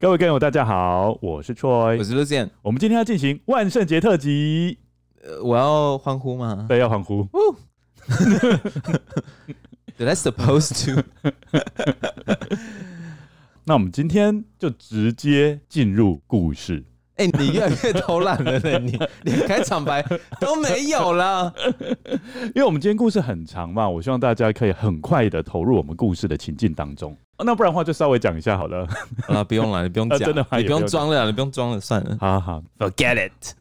各位观友，大家好，我是 Troy，我是 Lucien。我们今天要进行万圣节特辑，呃，我要欢呼吗？对，要欢呼。That's supposed to。那我们今天就直接进入故事。哎、欸，你越来越偷懒了呢，你连开场白都没有了。因为我们今天故事很长嘛，我希望大家可以很快的投入我们故事的情境当中。那不然的话，就稍微讲一下好了。啊，不用了，你不用 讲、啊，真的吗？你不用装了，你不用装了，算了。好好，Forget it。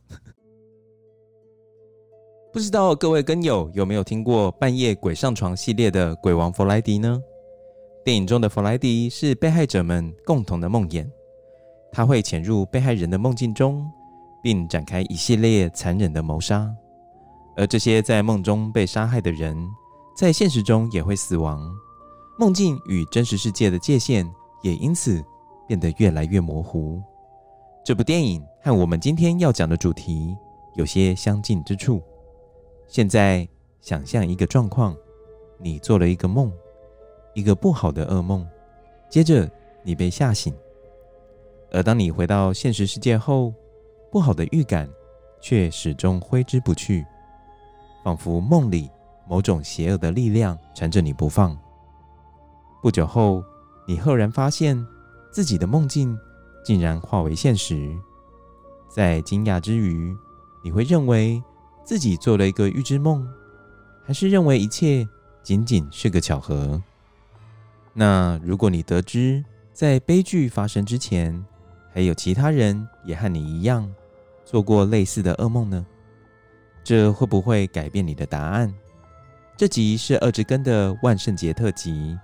不知道各位跟友有没有听过半夜鬼上床系列的《鬼王弗莱迪》呢？电影中的弗莱迪是被害者们共同的梦魇，他会潜入被害人的梦境中，并展开一系列残忍的谋杀。而这些在梦中被杀害的人，在现实中也会死亡。梦境与真实世界的界限也因此变得越来越模糊。这部电影和我们今天要讲的主题有些相近之处。现在想象一个状况：你做了一个梦，一个不好的噩梦，接着你被吓醒。而当你回到现实世界后，不好的预感却始终挥之不去，仿佛梦里某种邪恶的力量缠着你不放。不久后，你赫然发现自己的梦境竟然化为现实。在惊讶之余，你会认为自己做了一个预知梦，还是认为一切仅仅是个巧合？那如果你得知在悲剧发生之前，还有其他人也和你一样做过类似的噩梦呢？这会不会改变你的答案？这集是二之根的万圣节特辑。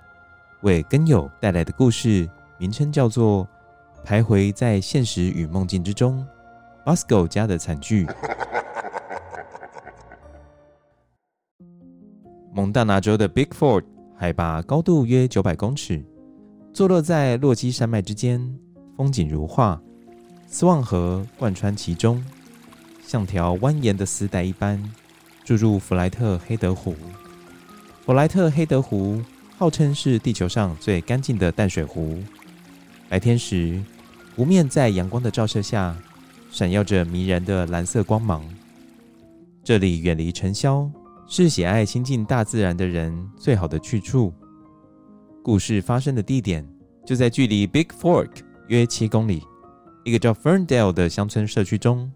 为根友带来的故事名称叫做《徘徊在现实与梦境之中》，Bosco 家的惨剧。蒙大拿州的 Big Ford 海拔高度约九百公尺，坐落在落基山脉之间，风景如画。斯旺河贯穿其中，像条蜿蜒的丝带一般注入弗莱特黑德湖。弗莱特黑德湖。号称是地球上最干净的淡水湖。白天时，湖面在阳光的照射下，闪耀着迷人的蓝色光芒。这里远离尘嚣，是喜爱亲近大自然的人最好的去处。故事发生的地点就在距离 Big Fork 约七公里，一个叫 Ferndale 的乡村社区中。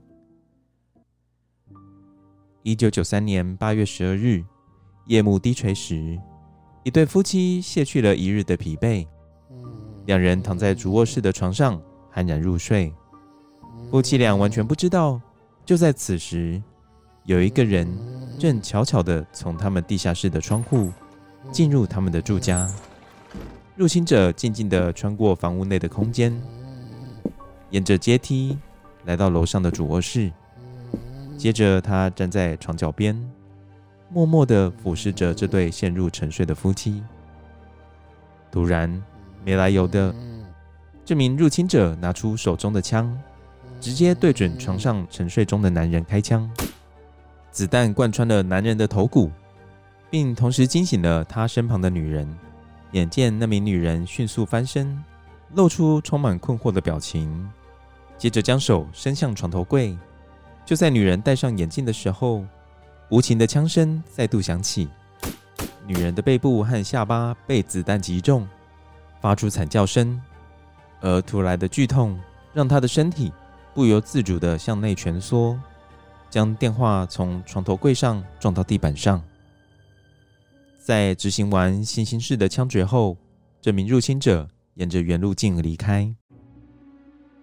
一九九三年八月十二日，夜幕低垂时。一对夫妻卸去了一日的疲惫，两人躺在主卧室的床上酣然入睡。夫妻俩完全不知道，就在此时，有一个人正悄悄地从他们地下室的窗户进入他们的住家。入侵者静静地穿过房屋内的空间，沿着阶梯来到楼上的主卧室，接着他站在床脚边。默默的俯视着这对陷入沉睡的夫妻。突然，没来由的，这名入侵者拿出手中的枪，直接对准床上沉睡中的男人开枪。子弹贯穿了男人的头骨，并同时惊醒了他身旁的女人。眼见那名女人迅速翻身，露出充满困惑的表情，接着将手伸向床头柜。就在女人戴上眼镜的时候，无情的枪声再度响起，女人的背部和下巴被子弹击中，发出惨叫声，而突来的剧痛让她的身体不由自主地向内蜷缩，将电话从床头柜上撞到地板上。在执行完行刑式的枪决后，这名入侵者沿着原路径离开。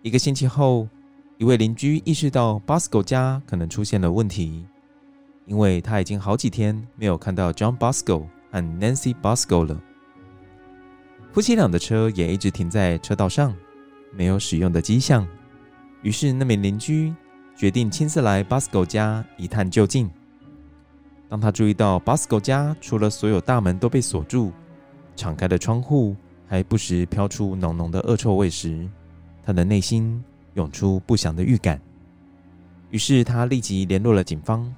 一个星期后，一位邻居意识到 Bosco 家可能出现了问题，因为他已经好几天没有看到 John Bosco 和 Nancy Bosco 了。夫妻俩的车也一直停在车道上，没有使用的迹象。于是，那名邻居决定亲自来 Bosco 家一探究竟。当他注意到 Bosco 家除了所有大门都被锁住，敞开的窗户还不时飘出浓浓的恶臭味时，他的内心涌出不祥的预感。于是他立即联络了警方。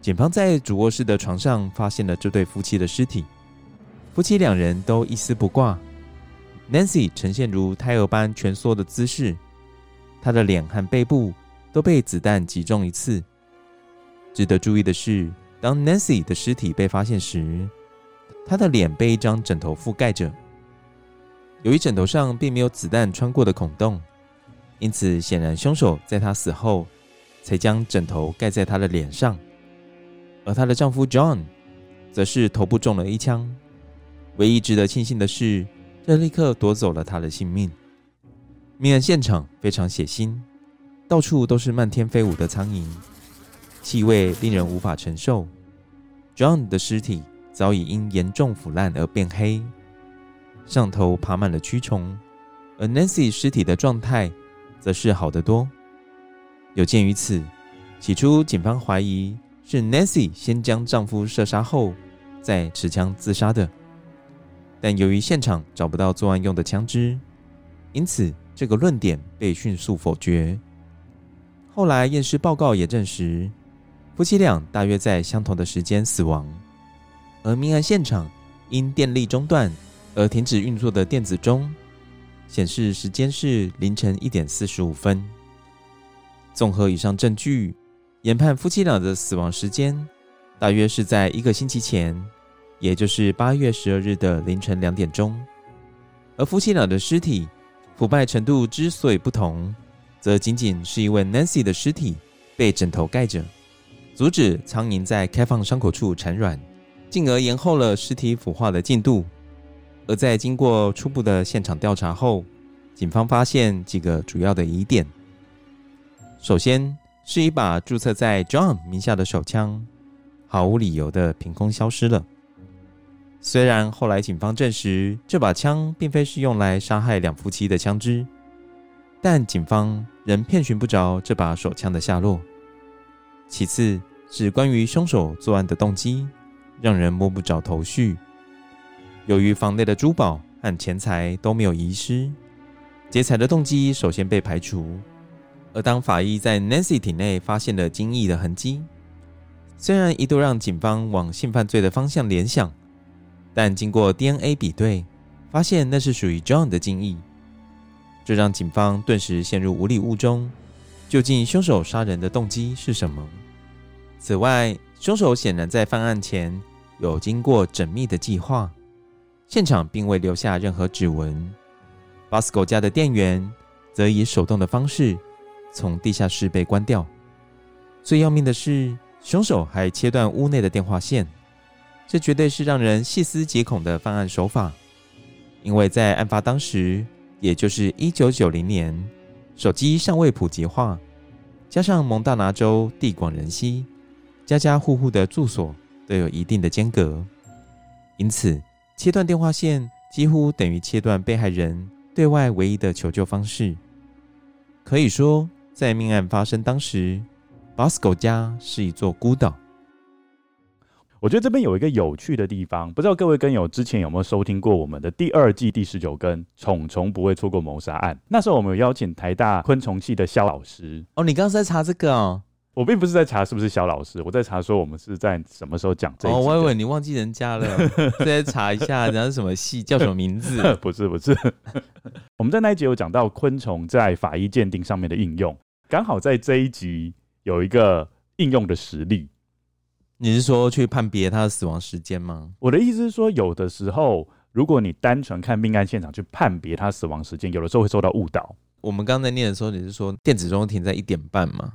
警方在主卧室的床上发现了这对夫妻的尸体，夫妻两人都一丝不挂。Nancy 呈现如胎儿般蜷缩的姿势，她的脸和背部都被子弹击中一次。值得注意的是，当 Nancy 的尸体被发现时，她的脸被一张枕头覆盖着。由于枕头上并没有子弹穿过的孔洞，因此显然凶手在她死后才将枕头盖在她的脸上。而她的丈夫 John 则是头部中了一枪。唯一值得庆幸的是，这立刻夺走了他的性命。命案现场非常血腥，到处都是漫天飞舞的苍蝇。气味令人无法承受。John 的尸体早已因严重腐烂而变黑，上头爬满了蛆虫，而 Nancy 尸体的状态则是好得多。有鉴于此，起初警方怀疑是 Nancy 先将丈夫射杀后再持枪自杀的，但由于现场找不到作案用的枪支，因此这个论点被迅速否决。后来验尸报告也证实。夫妻俩大约在相同的时间死亡，而命案现场因电力中断而停止运作的电子钟显示时间是凌晨一点四十五分。综合以上证据，研判夫妻俩的死亡时间大约是在一个星期前，也就是八月十二日的凌晨两点钟。而夫妻俩的尸体腐败程度之所以不同，则仅仅是因为 Nancy 的尸体被枕头盖着。阻止苍蝇在开放伤口处产卵，进而延后了尸体腐化的进度。而在经过初步的现场调查后，警方发现几个主要的疑点。首先是一把注册在 John 名下的手枪，毫无理由的凭空消失了。虽然后来警方证实这把枪并非是用来杀害两夫妻的枪支，但警方仍遍寻不着这把手枪的下落。其次。是关于凶手作案的动机，让人摸不着头绪。由于房内的珠宝和钱财都没有遗失，劫财的动机首先被排除。而当法医在 Nancy 体内发现了精液的痕迹，虽然一度让警方往性犯罪的方向联想，但经过 DNA 比对，发现那是属于 John 的精液，这让警方顿时陷入无里雾中。究竟凶手杀人的动机是什么？此外，凶手显然在犯案前有经过缜密的计划，现场并未留下任何指纹。Bosco 家的店员则以手动的方式从地下室被关掉。最要命的是，凶手还切断屋内的电话线，这绝对是让人细思极恐的犯案手法。因为在案发当时，也就是一九九零年，手机尚未普及化，加上蒙大拿州地广人稀。家家户户的住所都有一定的间隔，因此切断电话线几乎等于切断被害人对外唯一的求救方式。可以说，在命案发生当时，Bosco 家是一座孤岛。我觉得这边有一个有趣的地方，不知道各位跟友之前有没有收听过我们的第二季第十九根《虫虫不会错过谋杀案》？那时候我们有邀请台大昆虫系的肖老师。哦，你刚刚在查这个哦。我并不是在查是不是肖老师，我在查说我们是在什么时候讲这一集。哦，我以为你忘记人家了，再查一下人家是什么系，叫什么名字？不 是不是，我们在那一集有讲到昆虫在法医鉴定上面的应用，刚好在这一集有一个应用的实例。你是说去判别他的死亡时间吗？我的意思是说，有的时候如果你单纯看命案现场去判别他死亡时间，有的时候会受到误导。我们刚才念的时候，你是说电子钟停在一点半嘛？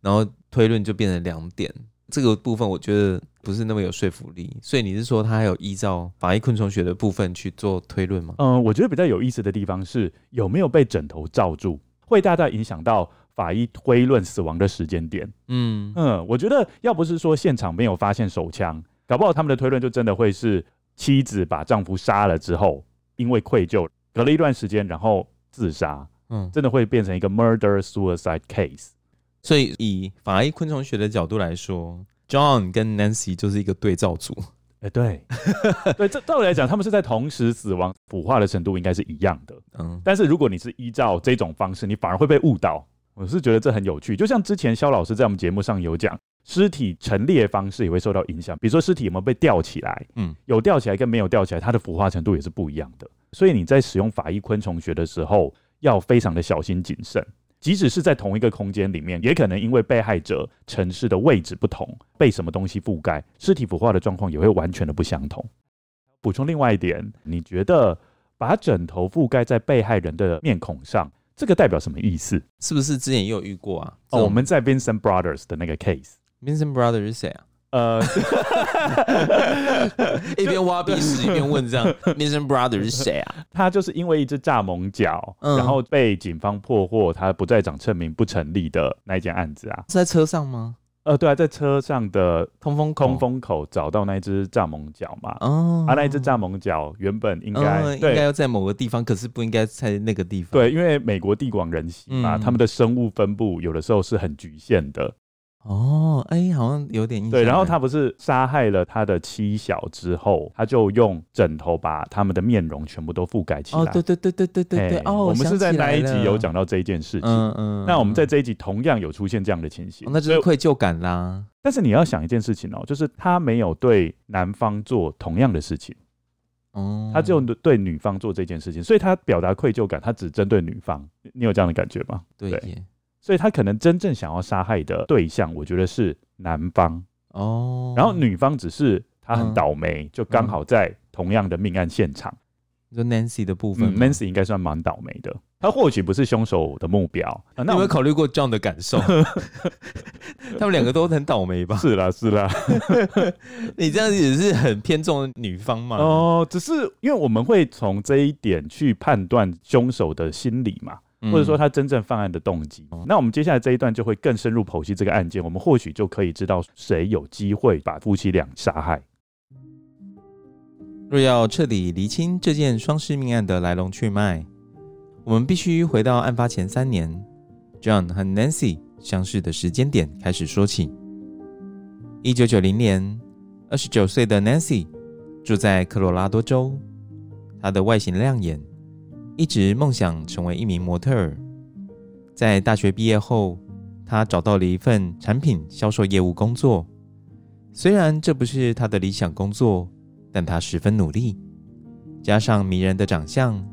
然后推论就变成两点，这个部分我觉得不是那么有说服力。所以你是说他还有依照法医昆虫学的部分去做推论吗？嗯，我觉得比较有意思的地方是有没有被枕头罩住，会大大影响到法医推论死亡的时间点。嗯嗯，我觉得要不是说现场没有发现手枪，搞不好他们的推论就真的会是妻子把丈夫杀了之后，因为愧疚，隔了一段时间然后自杀。嗯，真的会变成一个 murder suicide case。所以，以法医昆虫学的角度来说，John 跟 Nancy 就是一个对照组。哎、欸，对，对，这道理来讲，他们是在同时死亡，腐化的程度应该是一样的。嗯，但是如果你是依照这种方式，你反而会被误导。我是觉得这很有趣。就像之前肖老师在我们节目上有讲，尸体陈列方式也会受到影响。比如说，尸体有没有被吊起来？嗯，有吊起来跟没有吊起来，它的腐化程度也是不一样的。所以你在使用法医昆虫学的时候，要非常的小心谨慎。即使是在同一个空间里面，也可能因为被害者城市的位置不同，被什么东西覆盖，尸体腐化的状况也会完全的不相同。补充另外一点，你觉得把枕头覆盖在被害人的面孔上，这个代表什么意思？是不是之前也有遇过啊？哦，我们在 Vincent Brothers 的那个 case，Vincent Brothers 是谁啊？呃，一边挖鼻屎一边问这样，Vincent Brothers 是谁啊？他就是因为一只蚱蜢脚，嗯、然后被警方破获，他不在场证明不成立的那一件案子啊。是在车上吗？呃，对啊，在车上的通风口，通风口找到那只蚱蜢脚嘛。哦，啊，那一只蚱蜢脚原本应该、哦、应该要在某个地方，可是不应该在那个地方。对，因为美国地广人稀嘛，嗯、他们的生物分布有的时候是很局限的。哦，哎、欸，好像有点印象。对，然后他不是杀害了他的妻小之后，他就用枕头把他们的面容全部都覆盖起来。哦，对对对对对对对。哦，我们是在那一集有讲到这一件事情。嗯嗯。那我们在这一集同样有出现这样的情形，哦、那就是愧疚感啦。但是你要想一件事情哦，就是他没有对男方做同样的事情，哦，他就对女方做这件事情，所以他表达愧疚感，他只针对女方。你有这样的感觉吗？对。对所以他可能真正想要杀害的对象，我觉得是男方哦，然后女方只是她很倒霉，嗯、就刚好在同样的命案现场。就 Nancy 的部分、嗯、，Nancy 应该算蛮倒霉的，他或许不是凶手的目标。啊、那有没有考虑过 John 的感受？他们两个都很倒霉吧？是啦，是啦。你这样子也是很偏重女方嘛？哦，只是因为我们会从这一点去判断凶手的心理嘛。或者说他真正犯案的动机，嗯、那我们接下来这一段就会更深入剖析这个案件，我们或许就可以知道谁有机会把夫妻俩杀害。若要彻底厘清这件双尸命案的来龙去脉，我们必须回到案发前三年，John 和 Nancy 相识的时间点开始说起。一九九零年，二十九岁的 Nancy 住在科罗拉多州，她的外形亮眼。一直梦想成为一名模特儿。在大学毕业后，他找到了一份产品销售业务工作。虽然这不是他的理想工作，但他十分努力。加上迷人的长相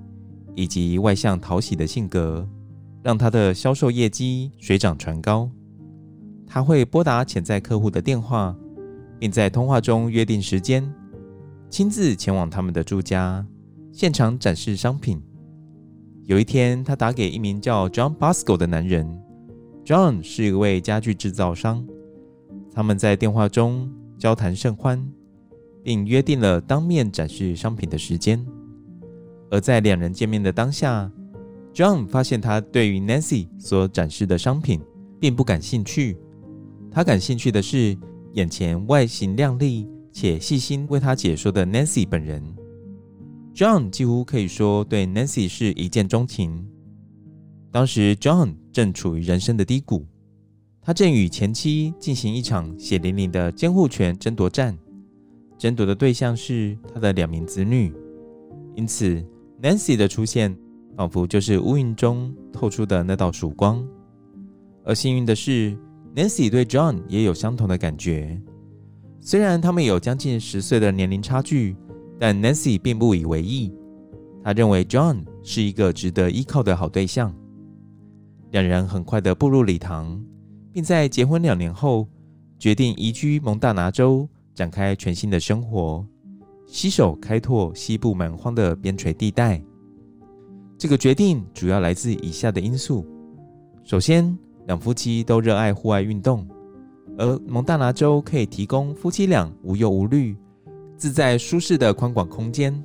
以及外向讨喜的性格，让他的销售业绩水涨船高。他会拨打潜在客户的电话，并在通话中约定时间，亲自前往他们的住家，现场展示商品。有一天，他打给一名叫 John Bosco 的男人。John 是一位家具制造商。他们在电话中交谈甚欢，并约定了当面展示商品的时间。而在两人见面的当下，John 发现他对于 Nancy 所展示的商品并不感兴趣。他感兴趣的是眼前外形靓丽且细心为他解说的 Nancy 本人。John 几乎可以说对 Nancy 是一见钟情。当时 John 正处于人生的低谷，他正与前妻进行一场血淋淋的监护权争夺战，争夺的对象是他的两名子女。因此，Nancy 的出现仿佛就是乌云中透出的那道曙光。而幸运的是 Nancy 对 John 也有相同的感觉。虽然他们有将近十岁的年龄差距，但 Nancy 并不以为意。她认为 John 是一个值得依靠的好对象。两人很快的步入礼堂，并在结婚两年后，决定移居蒙大拿州，展开全新的生活，携手开拓西部蛮荒的边陲地带。这个决定主要来自以下的因素：首先，两夫妻都热爱户外运动，而蒙大拿州可以提供夫妻俩无忧无虑、自在舒适的宽广空间。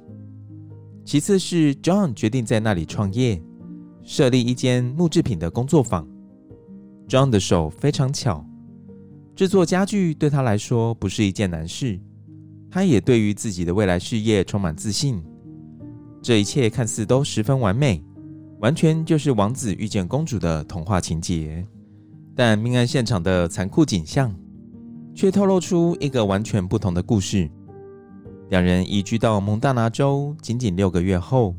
其次是 John 决定在那里创业。设立一间木制品的工作坊。John 的手非常巧，制作家具对他来说不是一件难事。他也对于自己的未来事业充满自信。这一切看似都十分完美，完全就是王子遇见公主的童话情节。但命案现场的残酷景象，却透露出一个完全不同的故事。两人移居到蒙大拿州仅仅六个月后，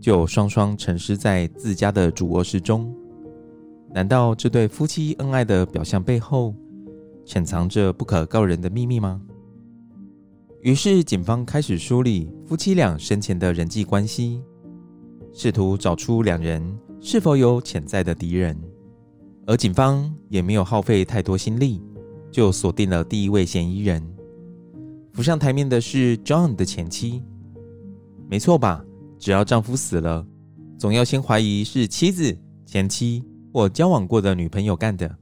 就双双沉尸在自家的主卧室中。难道这对夫妻恩爱的表象背后，潜藏着不可告人的秘密吗？于是，警方开始梳理夫妻俩生前的人际关系，试图找出两人是否有潜在的敌人。而警方也没有耗费太多心力，就锁定了第一位嫌疑人。浮上台面的是 John 的前妻，没错吧？只要丈夫死了，总要先怀疑是妻子、前妻或交往过的女朋友干的。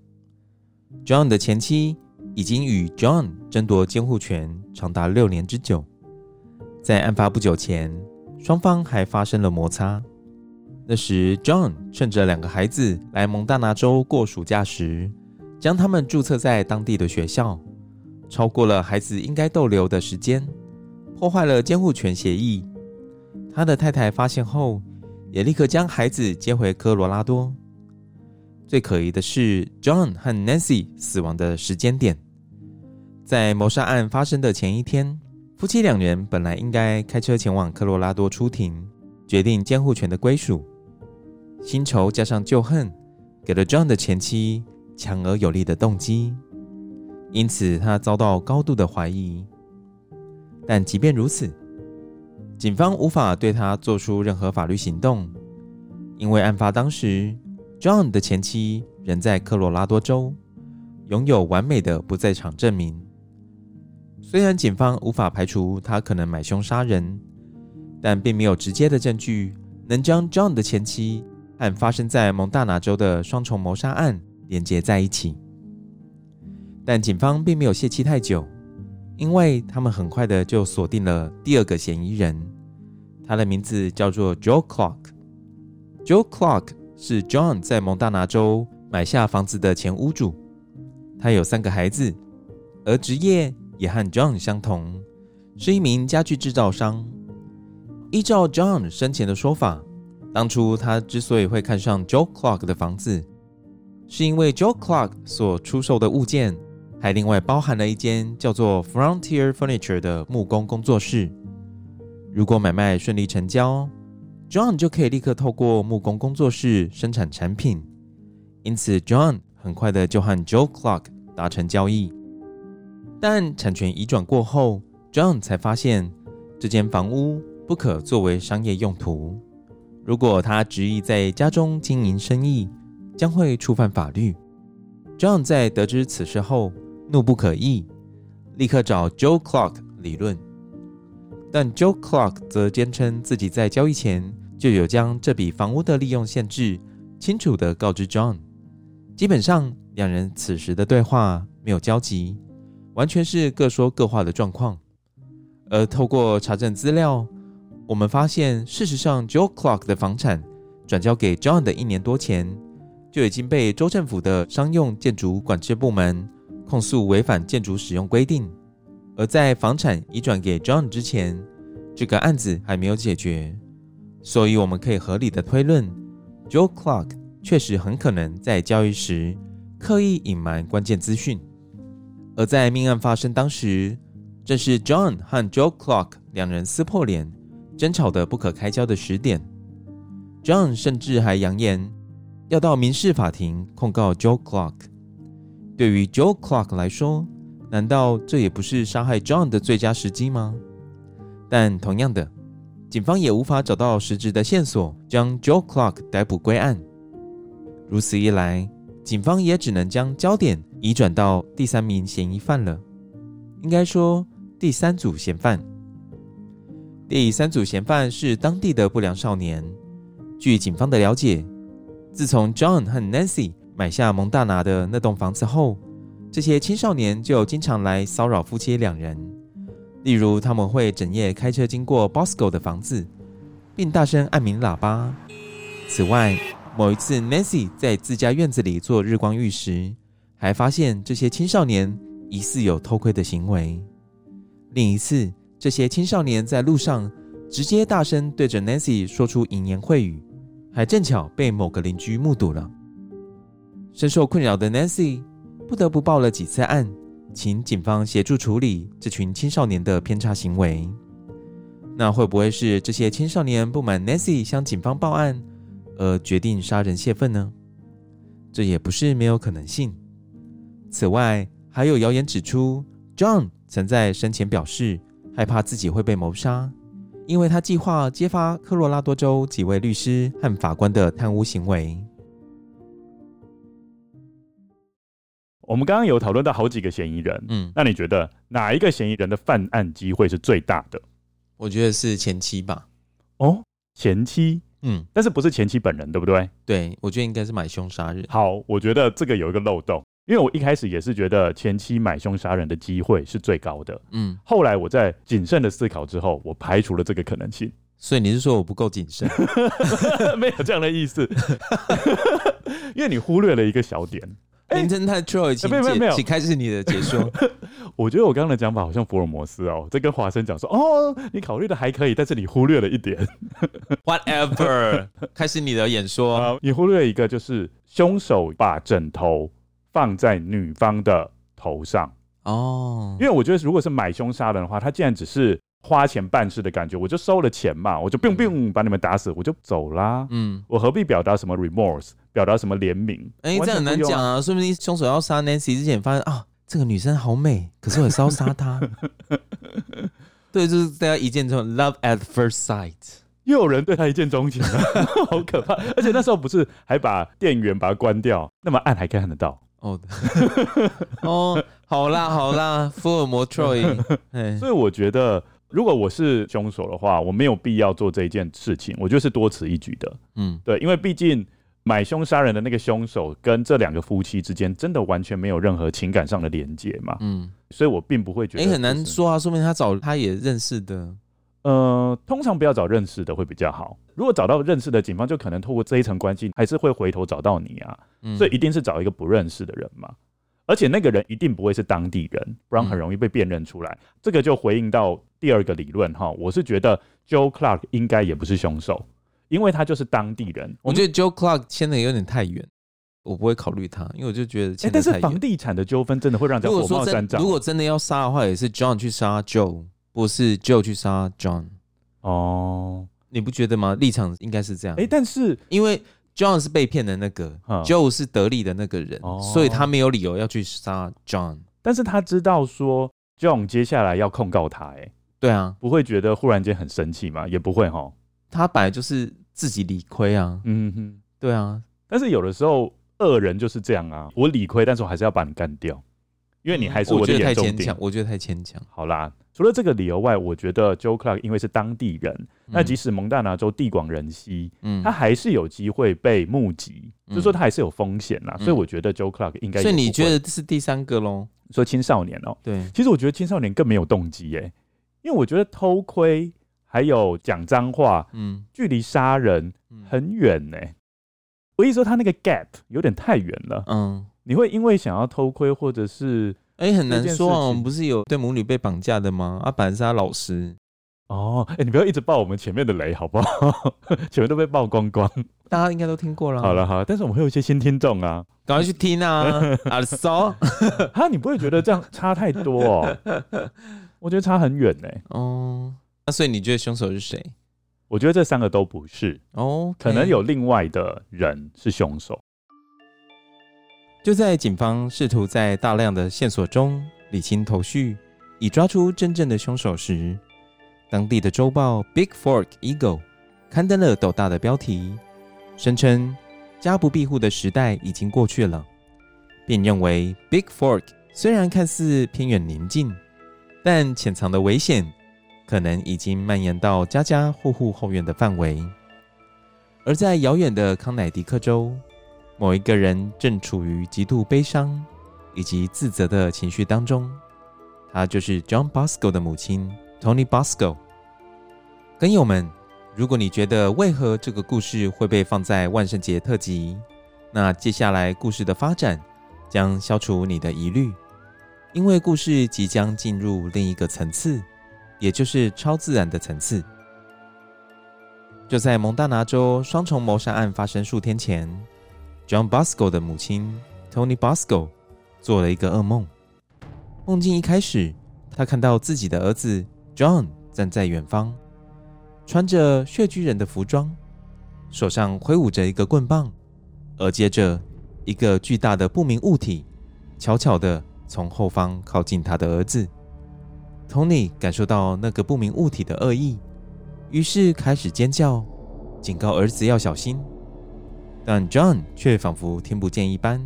John 的前妻已经与 John 争夺监护权长达六年之久，在案发不久前，双方还发生了摩擦。那时，John 趁着两个孩子来蒙大拿州过暑假时，将他们注册在当地的学校，超过了孩子应该逗留的时间，破坏了监护权协议。他的太太发现后，也立刻将孩子接回科罗拉多。最可疑的是，John 和 Nancy 死亡的时间点，在谋杀案发生的前一天，夫妻两人本来应该开车前往科罗拉多出庭，决定监护权的归属。新仇加上旧恨，给了 John 的前妻强而有力的动机，因此他遭到高度的怀疑。但即便如此，警方无法对他做出任何法律行动，因为案发当时，John 的前妻仍在科罗拉多州，拥有完美的不在场证明。虽然警方无法排除他可能买凶杀人，但并没有直接的证据能将 John 的前妻和发生在蒙大拿州的双重谋杀案连接在一起。但警方并没有泄气太久。因为他们很快的就锁定了第二个嫌疑人，他的名字叫做 Joe Clark。Joe Clark 是 John 在蒙大拿州买下房子的前屋主，他有三个孩子，而职业也和 John 相同，是一名家具制造商。依照 John 生前的说法，当初他之所以会看上 Joe Clark 的房子，是因为 Joe Clark 所出售的物件。还另外包含了一间叫做 Frontier Furniture 的木工工作室。如果买卖顺利成交，John 就可以立刻透过木工工作室生产产品。因此，John 很快的就和 Joe Clark 达成交易。但产权移转过后，John 才发现这间房屋不可作为商业用途。如果他执意在家中经营生意，将会触犯法律。John 在得知此事后，怒不可遏，立刻找 Joe Clark 理论，但 Joe Clark 则坚称自己在交易前就有将这笔房屋的利用限制清楚地告知 John。基本上，两人此时的对话没有交集，完全是各说各话的状况。而透过查证资料，我们发现，事实上，Joe Clark 的房产转交给 John 的一年多前，就已经被州政府的商用建筑管制部门。控诉违反建筑使用规定，而在房产移转给 John 之前，这个案子还没有解决，所以我们可以合理的推论，Joe Clark 确实很可能在交易时刻意隐瞒关键资讯。而在命案发生当时，正是 John 和 Joe Clark 两人撕破脸、争吵得不可开交的时点。John 甚至还扬言要到民事法庭控告 Joe Clark。对于 Joe Clark 来说，难道这也不是杀害 John 的最佳时机吗？但同样的，警方也无法找到实质的线索，将 Joe Clark 逮捕归案。如此一来，警方也只能将焦点移转到第三名嫌疑犯了。应该说，第三组嫌犯。第三组嫌犯是当地的不良少年。据警方的了解，自从 John 和 Nancy 买下蒙大拿的那栋房子后，这些青少年就经常来骚扰夫妻两人。例如，他们会整夜开车经过 Bosco 的房子，并大声按鸣喇叭。此外，某一次，Nancy 在自家院子里做日光浴时，还发现这些青少年疑似有偷窥的行为。另一次，这些青少年在路上直接大声对着 Nancy 说出淫言秽语，还正巧被某个邻居目睹了。深受困扰的 Nancy 不得不报了几次案。请警方协助处理这群青少年的偏差行为。那会不会是这些青少年不满 Nancy 向警方报案，而决定杀人泄愤呢？这也不是没有可能性。此外，还有谣言指出，John 曾在生前表示害怕自己会被谋杀，因为他计划揭发科罗拉多州几位律师和法官的贪污行为。我们刚刚有讨论到好几个嫌疑人，嗯，那你觉得哪一个嫌疑人的犯案机会是最大的？我觉得是前妻吧。哦，前妻，嗯，但是不是前妻本人，对不对？对，我觉得应该是买凶杀人。好，我觉得这个有一个漏洞，因为我一开始也是觉得前妻买凶杀人的机会是最高的，嗯，后来我在谨慎的思考之后，我排除了这个可能性。所以你是说我不够谨慎？没有这样的意思，因为你忽略了一个小点。名侦探 Troy，请解，请开始你的解说。我觉得我刚刚的讲法好像福尔摩斯哦，在跟华生讲说：“哦，你考虑的还可以，但是你忽略了一点。”Whatever，开始你的演说。Uh, 你忽略了一个，就是凶手把枕头放在女方的头上哦。Oh. 因为我觉得，如果是买凶杀人的话，他竟然只是。花钱办事的感觉，我就收了钱嘛，我就 biu biu 把你们打死，我就走啦。嗯，我何必表达什么 remorse，表达什么怜悯？哎、欸，这很难讲啊。说不定凶手要杀 Nancy 之前，发现啊，这个女生好美，可是我是要杀她。对，就是大家一见钟 love at first sight，又有人对她一见钟情了，好可怕。而且那时候不是还把电源把它关掉，那么暗还可以看得到。哦，哦，好啦好啦，福尔摩 Troy。所以我觉得。如果我是凶手的话，我没有必要做这一件事情，我觉得是多此一举的。嗯，对，因为毕竟买凶杀人的那个凶手跟这两个夫妻之间真的完全没有任何情感上的连接嘛。嗯，所以我并不会觉得。你、欸，很难说啊，说明他找他也认识的。呃，通常不要找认识的会比较好。如果找到认识的，警方就可能透过这一层关系，还是会回头找到你啊。嗯，所以一定是找一个不认识的人嘛。而且那个人一定不会是当地人，不然很容易被辨认出来。嗯、这个就回应到第二个理论哈，我是觉得 Joe Clark 应该也不是凶手，因为他就是当地人。我觉得 Joe Clark 签的有点太远，我不会考虑他，因为我就觉得牵得太远。但是房地产的纠纷真的会让人火冒三丈。如果真的要杀的话，也是 John 去杀 Joe，不是 Joe 去杀 John。哦，你不觉得吗？立场应该是这样。哎，但是因为。John 是被骗的那个、嗯、，Joe 是得利的那个人，哦、所以他没有理由要去杀 John。但是他知道说 John 接下来要控告他，哎，对啊，不会觉得忽然间很生气吗？也不会哈。他本来就是自己理亏啊，嗯哼，对啊。但是有的时候恶人就是这样啊，我理亏，但是我还是要把你干掉，因为你还是我的眼中钉。我觉得太牵强，我觉得太牵强。好啦。除了这个理由外，我觉得 Joe Clark 因为是当地人，嗯、那即使蒙大拿州地广人稀，嗯，他还是有机会被募集，嗯、就是说他还是有风险啦。嗯、所以我觉得 Joe Clark 应该。所以你觉得这是第三个喽？说青少年哦、喔，对，其实我觉得青少年更没有动机耶，因为我觉得偷窥还有讲脏话，嗯，距离杀人很远呢。我意思说他那个 gap 有点太远了，嗯，你会因为想要偷窥或者是。哎、欸，很难说啊。我们不是有对母女被绑架的吗？啊，本来是他老师。哦，哎、欸，你不要一直爆我们前面的雷，好不好？前面都被爆光光，大家应该都听过了。好了，好了，但是我们会有一些新听众啊，赶快去听啊！啊，搜哈，你不会觉得这样差太多哦？我觉得差很远呢。哦，那所以你觉得凶手是谁？我觉得这三个都不是。哦，可能有另外的人是凶手。就在警方试图在大量的线索中理清头绪，以抓出真正的凶手时，当地的周报《Big Fork Eagle》刊登了斗大的标题，声称家不闭户的时代已经过去了，并认为 Big Fork 虽然看似偏远宁静，但潜藏的危险可能已经蔓延到家家户户后院的范围。而在遥远的康乃狄克州，某一个人正处于极度悲伤以及自责的情绪当中，他就是 John Bosco 的母亲 Tony Bosco。跟友们，如果你觉得为何这个故事会被放在万圣节特辑，那接下来故事的发展将消除你的疑虑，因为故事即将进入另一个层次，也就是超自然的层次。就在蒙大拿州双重谋杀案发生数天前，John Bosco 的母亲 Tony Bosco 做了一个噩梦。梦境一开始，他看到自己的儿子 John 站在远方，穿着血巨人的服装，手上挥舞着一个棍棒，而接着一个巨大的不明物体悄悄地从后方靠近他的儿子。Tony 感受到那个不明物体的恶意。于是开始尖叫，警告儿子要小心，但 John 却仿佛听不见一般，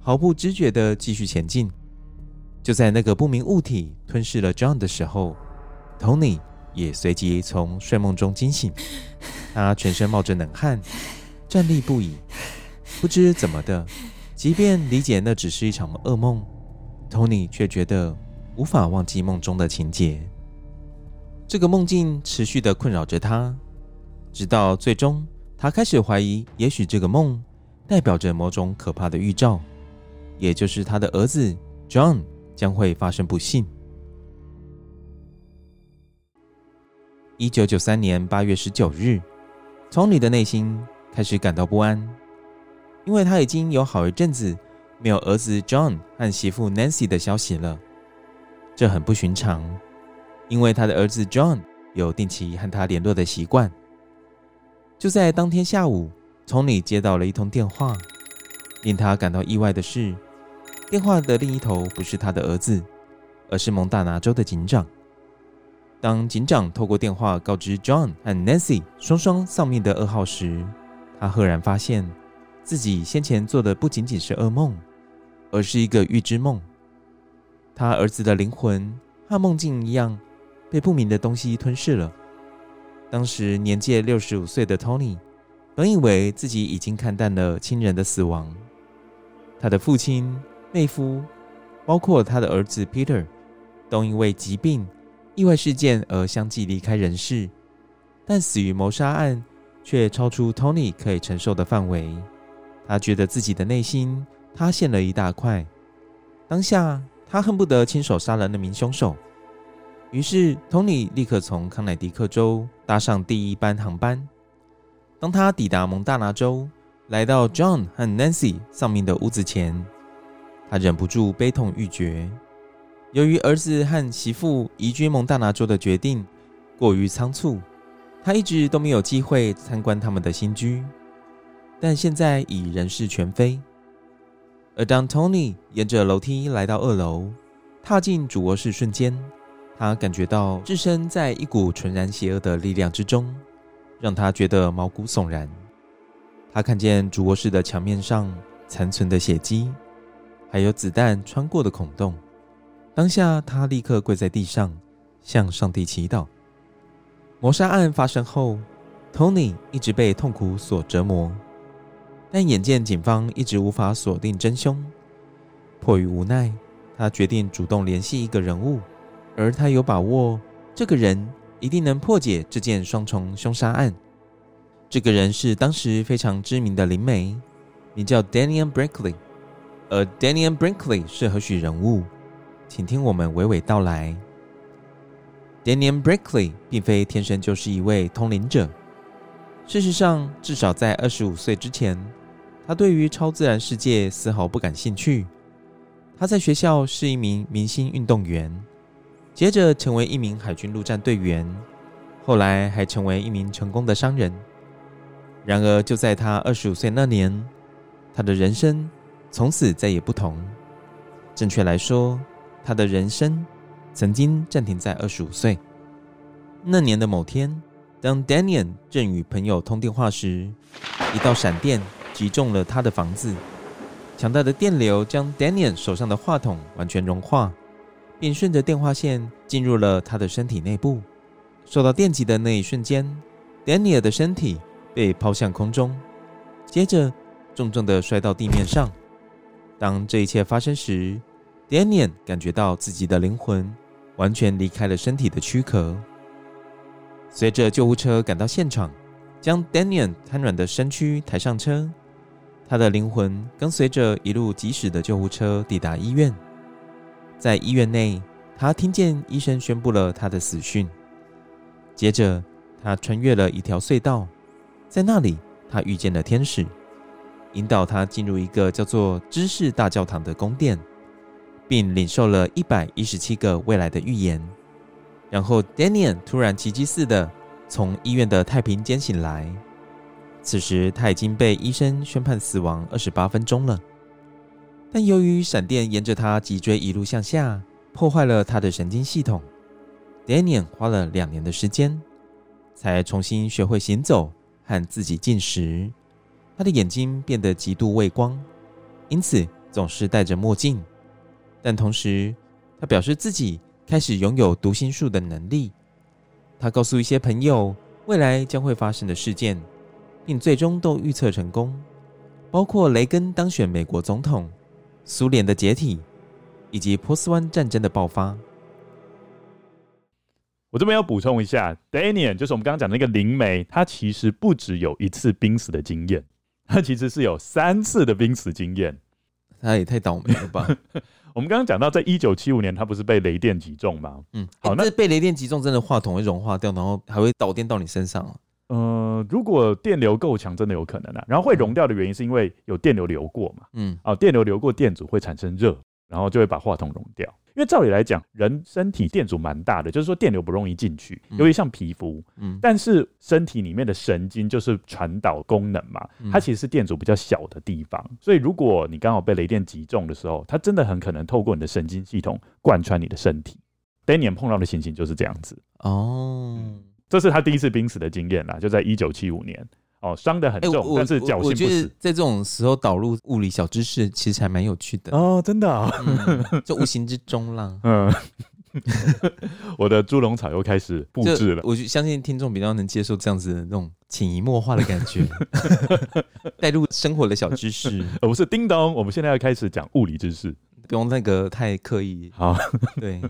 毫不知觉地继续前进。就在那个不明物体吞噬了 John 的时候，Tony 也随即从睡梦中惊醒，他全身冒着冷汗，战栗不已。不知怎么的，即便理解那只是一场噩梦，Tony 却觉得无法忘记梦中的情节。这个梦境持续的困扰着他，直到最终，他开始怀疑，也许这个梦代表着某种可怕的预兆，也就是他的儿子 John 将会发生不幸。一九九三年八月十九日，Toni 的内心开始感到不安，因为他已经有好一阵子没有儿子 John 和媳妇 Nancy 的消息了，这很不寻常。因为他的儿子 John 有定期和他联络的习惯。就在当天下午从里接到了一通电话。令他感到意外的是，电话的另一头不是他的儿子，而是蒙大拿州的警长。当警长透过电话告知 John 和 Nancy 双双丧命的噩耗时，他赫然发现自己先前做的不仅仅是噩梦，而是一个预知梦。他儿子的灵魂和梦境一样。被不明的东西吞噬了。当时年届六十五岁的 Tony，本以为自己已经看淡了亲人的死亡。他的父亲、妹夫，包括他的儿子 Peter，都因为疾病、意外事件而相继离开人世。但死于谋杀案却超出 Tony 可以承受的范围。他觉得自己的内心塌陷了一大块。当下，他恨不得亲手杀了那名凶手。于是，Toni 立刻从康乃狄克州搭上第一班航班。当他抵达蒙大拿州，来到 John 和 Nancy 丧命的屋子前，他忍不住悲痛欲绝。由于儿子和媳妇移居蒙大拿州的决定过于仓促，他一直都没有机会参观他们的新居。但现在已人事全非。而当 Tony 沿着楼梯来到二楼，踏进主卧室瞬间，他感觉到置身在一股纯然邪恶的力量之中，让他觉得毛骨悚然。他看见主卧室的墙面上残存的血迹，还有子弹穿过的孔洞。当下，他立刻跪在地上，向上帝祈祷。谋杀案发生后，Tony 一直被痛苦所折磨，但眼见警方一直无法锁定真凶，迫于无奈，他决定主动联系一个人物。而他有把握，这个人一定能破解这件双重凶杀案。这个人是当时非常知名的灵媒，名叫 Daniel Brinkley。而 Daniel Brinkley 是何许人物？请听我们娓娓道来。Daniel Brinkley 并非天生就是一位通灵者。事实上，至少在二十五岁之前，他对于超自然世界丝毫不感兴趣。他在学校是一名明星运动员。接着成为一名海军陆战队员，后来还成为一名成功的商人。然而，就在他二十五岁那年，他的人生从此再也不同。正确来说，他的人生曾经暂停在二十五岁。那年的某天，当 Daniel 正与朋友通电话时，一道闪电击中了他的房子。强大的电流将 Daniel 手上的话筒完全融化，并顺着电话线进入了他的身体内部。受到电击的那一瞬间，Daniel 的身体被抛向空中，接着重重的摔到地面上。当这一切发生时，Daniel 感觉到自己的灵魂完全离开了身体的躯壳。随着救护车赶到现场，将 Daniel 瘫软的身躯抬上车，他的灵魂跟随着一路疾驶的救护车抵达医院。在医院内，他听见医生宣布了他的死讯。接着，他穿越了一条隧道，在那里，他遇见了天使，引导他进入一个叫做知识大教堂的宫殿，并领受了一百一十七个未来的预言。然后，Daniel 突然奇迹似的从医院的太平间醒来。此时，他已经被医生宣判死亡二十八分钟了。但由于闪电沿着他脊椎一路向下，破坏了他的神经系统，Daniel 花了两年的时间，才重新学会行走和自己进食。他的眼睛变得极度畏光，因此总是戴着墨镜。但同时，他表示自己。开始拥有读心术的能力，他告诉一些朋友未来将会发生的事件，并最终都预测成功，包括雷根当选美国总统、苏联的解体以及波斯湾战争的爆发。我这边要补充一下，Daniel 就是我们刚刚讲的那个灵媒，他其实不只有一次濒死的经验，他其实是有三次的濒死经验，他也太倒霉了吧。我们刚刚讲到，在一九七五年，他不是被雷电击中吗？嗯，好，那被雷电击中，真的话筒会融化掉，然后还会导电到你身上。呃，如果电流够强，真的有可能啊。然后会融掉的原因是因为有电流流过嘛？嗯，啊，电流流过电阻会产生热，然后就会把话筒融掉。因为照理来讲，人身体电阻蛮大的，就是说电流不容易进去，尤其像皮肤。嗯，但是身体里面的神经就是传导功能嘛，它其实是电阻比较小的地方。所以如果你刚好被雷电击中的时候，它真的很可能透过你的神经系统贯穿你的身体。Daniel 碰到的情形就是这样子。哦，这是他第一次濒死的经验啦，就在一九七五年。哦，伤得很重，欸、但是侥幸不死。在这种时候导入物理小知识，其实还蛮有趣的哦，真的、哦嗯，就无形之中啦。嗯，我的猪笼草又开始布置了。我就相信听众比较能接受这样子的那种潜移默化的感觉，带入生活的小知识，而不是叮咚。我们现在要开始讲物理知识，不用那个太刻意。好，对。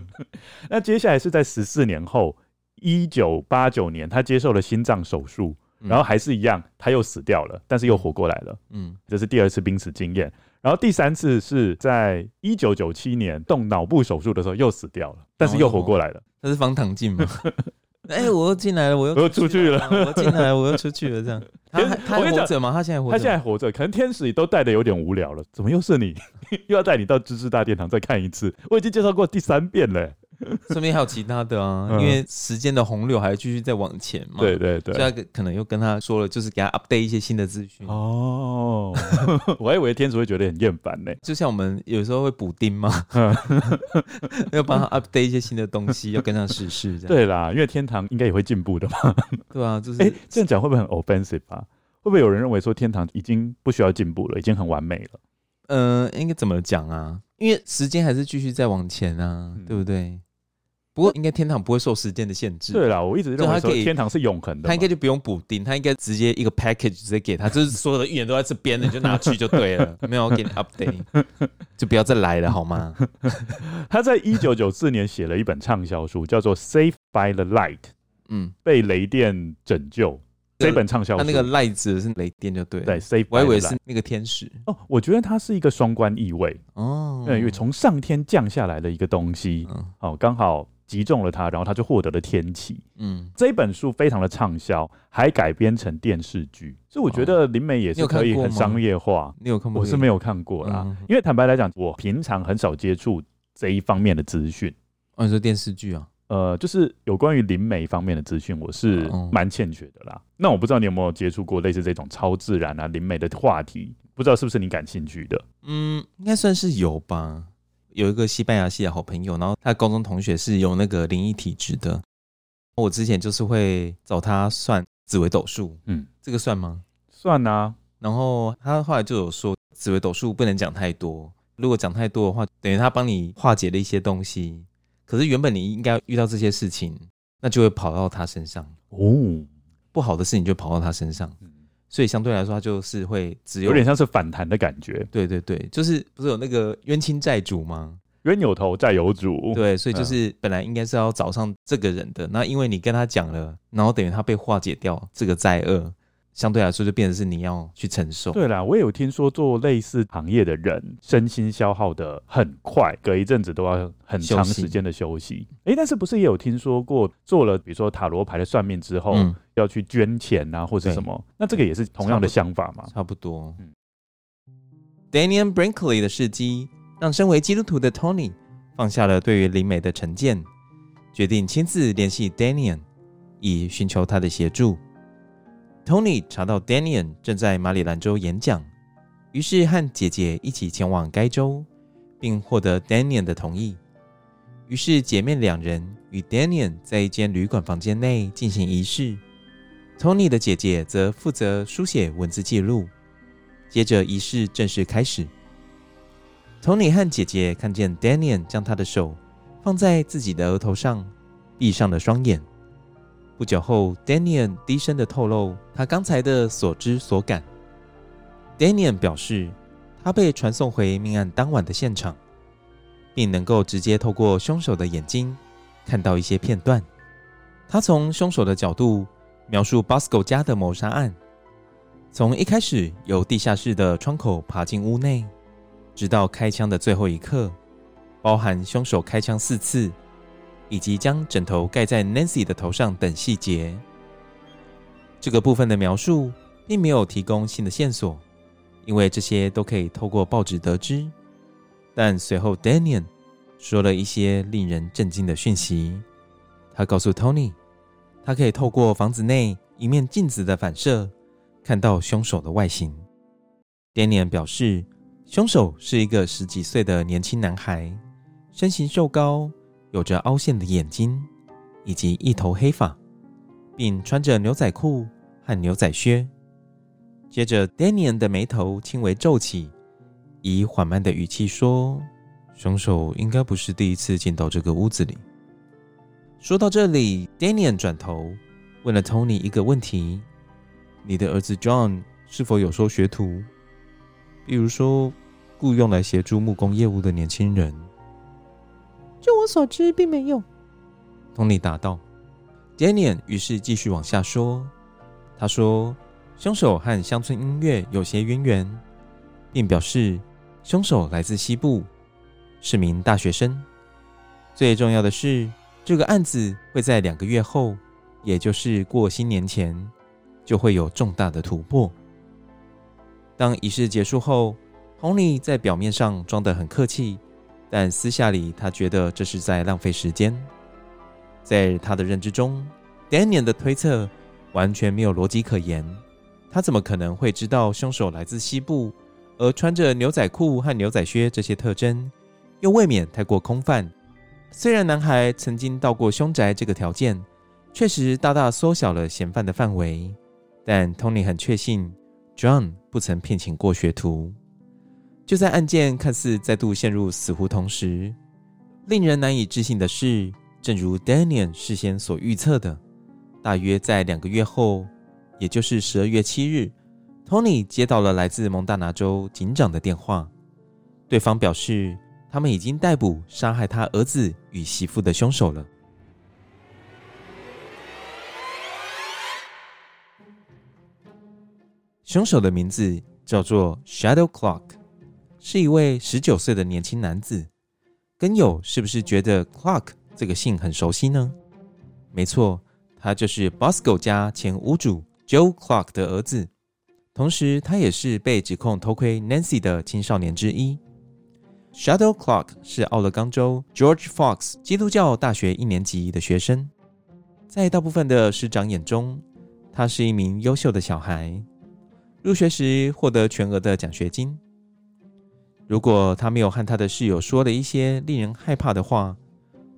那接下来是在十四年后，一九八九年，他接受了心脏手术。然后还是一样，他又死掉了，但是又活过来了。嗯，这是第二次濒死经验。然后第三次是在一九九七年动脑部手术的时候又死掉了，但是又活过来了。他是方唐镜吗？哎，我又进来了，我又出去了，我进来了，我又出去了，这样。他他还活着吗？他现在活着？他现在活着，可能天使也都带的有点无聊了。怎么又是你？又要带你到知识大殿堂再看一次？我已经介绍过第三遍了。说明还有其他的啊，嗯、因为时间的洪流还继续在往前嘛。对对对，所以他可能又跟他说了，就是给他 update 一些新的资讯。哦，我还以为天主会觉得很厌烦呢。就像我们有时候会补丁嘛，要帮他 update 一些新的东西，要跟上时事这样。对啦，因为天堂应该也会进步的嘛。对啊，就是哎，这样讲会不会很 offensive 啊？会不会有人认为说天堂已经不需要进步了，已经很完美了？嗯、呃，应该怎么讲啊？因为时间还是继续在往前啊，嗯、对不对？不过应该天堂不会受时间的限制。对啦，我一直认为说天堂是永恒的。他应该就不用补丁，他应该直接一个 package 直接给他，就是所有的预言都在这边的，你就拿去就对了。没有给你 update，就不要再来了好吗？他在一九九四年写了一本畅销书，叫做《Saved by the Light》，嗯，被雷电拯救。这本畅销书，他那个 light 是雷电就对了。对，Saved by the Light，我以为是那个天使。哦，我觉得它是一个双关意味哦，因为从上天降下来的一个东西，哦，刚好。击中了他，然后他就获得了天启。嗯，这一本书非常的畅销，还改编成电视剧。所以我觉得灵媒也是可以很商业化。你有看过？我是没有看过啦，嗯、因为坦白来讲，我平常很少接触这一方面的资讯。哦，你说电视剧啊？呃，就是有关于灵媒方面的资讯，我是蛮欠缺的啦。嗯、那我不知道你有没有接触过类似这种超自然啊、灵媒的话题。不知道是不是你感兴趣的？嗯，应该算是有吧。有一个西班牙系的好朋友，然后他高中同学是有那个灵异体质的。我之前就是会找他算紫微斗数，嗯，这个算吗？算啊。然后他后来就有说，紫微斗数不能讲太多，如果讲太多的话，等于他帮你化解了一些东西。可是原本你应该遇到这些事情，那就会跑到他身上哦，不好的事情就跑到他身上。所以相对来说，它就是会只有，有点像是反弹的感觉。对对对，就是不是有那个冤亲债主吗？冤有头债有主。对，所以就是本来应该是要找上这个人的，嗯、那因为你跟他讲了，然后等于他被化解掉这个债厄。相对来说，就变成是你要去承受。对啦，我也有听说做类似行业的人，身心消耗的很快，隔一阵子都要很长时间的休息。哎息，但是不是也有听说过做了，比如说塔罗牌的算命之后，嗯、要去捐钱啊，或者什么？那这个也是同样的想法吗？差不多。嗯、Daniel Brinkley 的事迹，让身为基督徒的 Tony 放下了对于灵媒的成见，决定亲自联系 Daniel，以寻求他的协助。Tony 查到 Daniel 正在马里兰州演讲，于是和姐姐一起前往该州，并获得 Daniel 的同意。于是姐妹两人与 Daniel 在一间旅馆房间内进行仪式。Tony 的姐姐则负责书写文字记录。接着仪式正式开始。Tony 和姐姐看见 Daniel 将他的手放在自己的额头上，闭上了双眼。不久后，Daniel 低声的透露他刚才的所知所感。Daniel 表示，他被传送回命案当晚的现场，并能够直接透过凶手的眼睛看到一些片段。他从凶手的角度描述 Bosco 家的谋杀案，从一开始由地下室的窗口爬进屋内，直到开枪的最后一刻，包含凶手开枪四次。以及将枕头盖在 Nancy 的头上等细节，这个部分的描述并没有提供新的线索，因为这些都可以透过报纸得知。但随后 Daniel 说了一些令人震惊的讯息，他告诉 Tony，他可以透过房子内一面镜子的反射看到凶手的外形。Daniel 表示，凶手是一个十几岁的年轻男孩，身形瘦高。有着凹陷的眼睛，以及一头黑发，并穿着牛仔裤和牛仔靴。接着，Daniel 的眉头轻微皱起，以缓慢的语气说：“凶手应该不是第一次进到这个屋子里。”说到这里，Daniel 转头问了 Tony 一个问题：“你的儿子 John 是否有收学徒？比如说，雇佣来协助木工业务的年轻人？”就我所知，并没有。托尼答道。Daniel 于是继续往下说。他说，凶手和乡村音乐有些渊源，并表示凶手来自西部，是名大学生。最重要的是，这个案子会在两个月后，也就是过新年前，就会有重大的突破。当仪式结束后，托尼在表面上装得很客气。但私下里，他觉得这是在浪费时间。在他的认知中，Daniel 的推测完全没有逻辑可言。他怎么可能会知道凶手来自西部，而穿着牛仔裤和牛仔靴这些特征，又未免太过空泛。虽然男孩曾经到过凶宅，这个条件确实大大缩小了嫌犯的范围，但 Tony 很确信 John 不曾聘请过学徒。就在案件看似再度陷入死胡同时，令人难以置信的是，正如 Daniel 事先所预测的，大约在两个月后，也就是十二月七日，Tony 接到了来自蒙大拿州警长的电话，对方表示他们已经逮捕杀害他儿子与媳妇的凶手了。凶手的名字叫做 Shadow Clock。是一位十九岁的年轻男子，跟友是不是觉得 Clark 这个姓很熟悉呢？没错，他就是 Bosco 家前屋主 Joe Clark 的儿子，同时他也是被指控偷窥 Nancy 的青少年之一。Shadow Clark 是奥勒冈州 George Fox 基督教大学一年级的学生，在大部分的师长眼中，他是一名优秀的小孩。入学时获得全额的奖学金。如果他没有和他的室友说了一些令人害怕的话，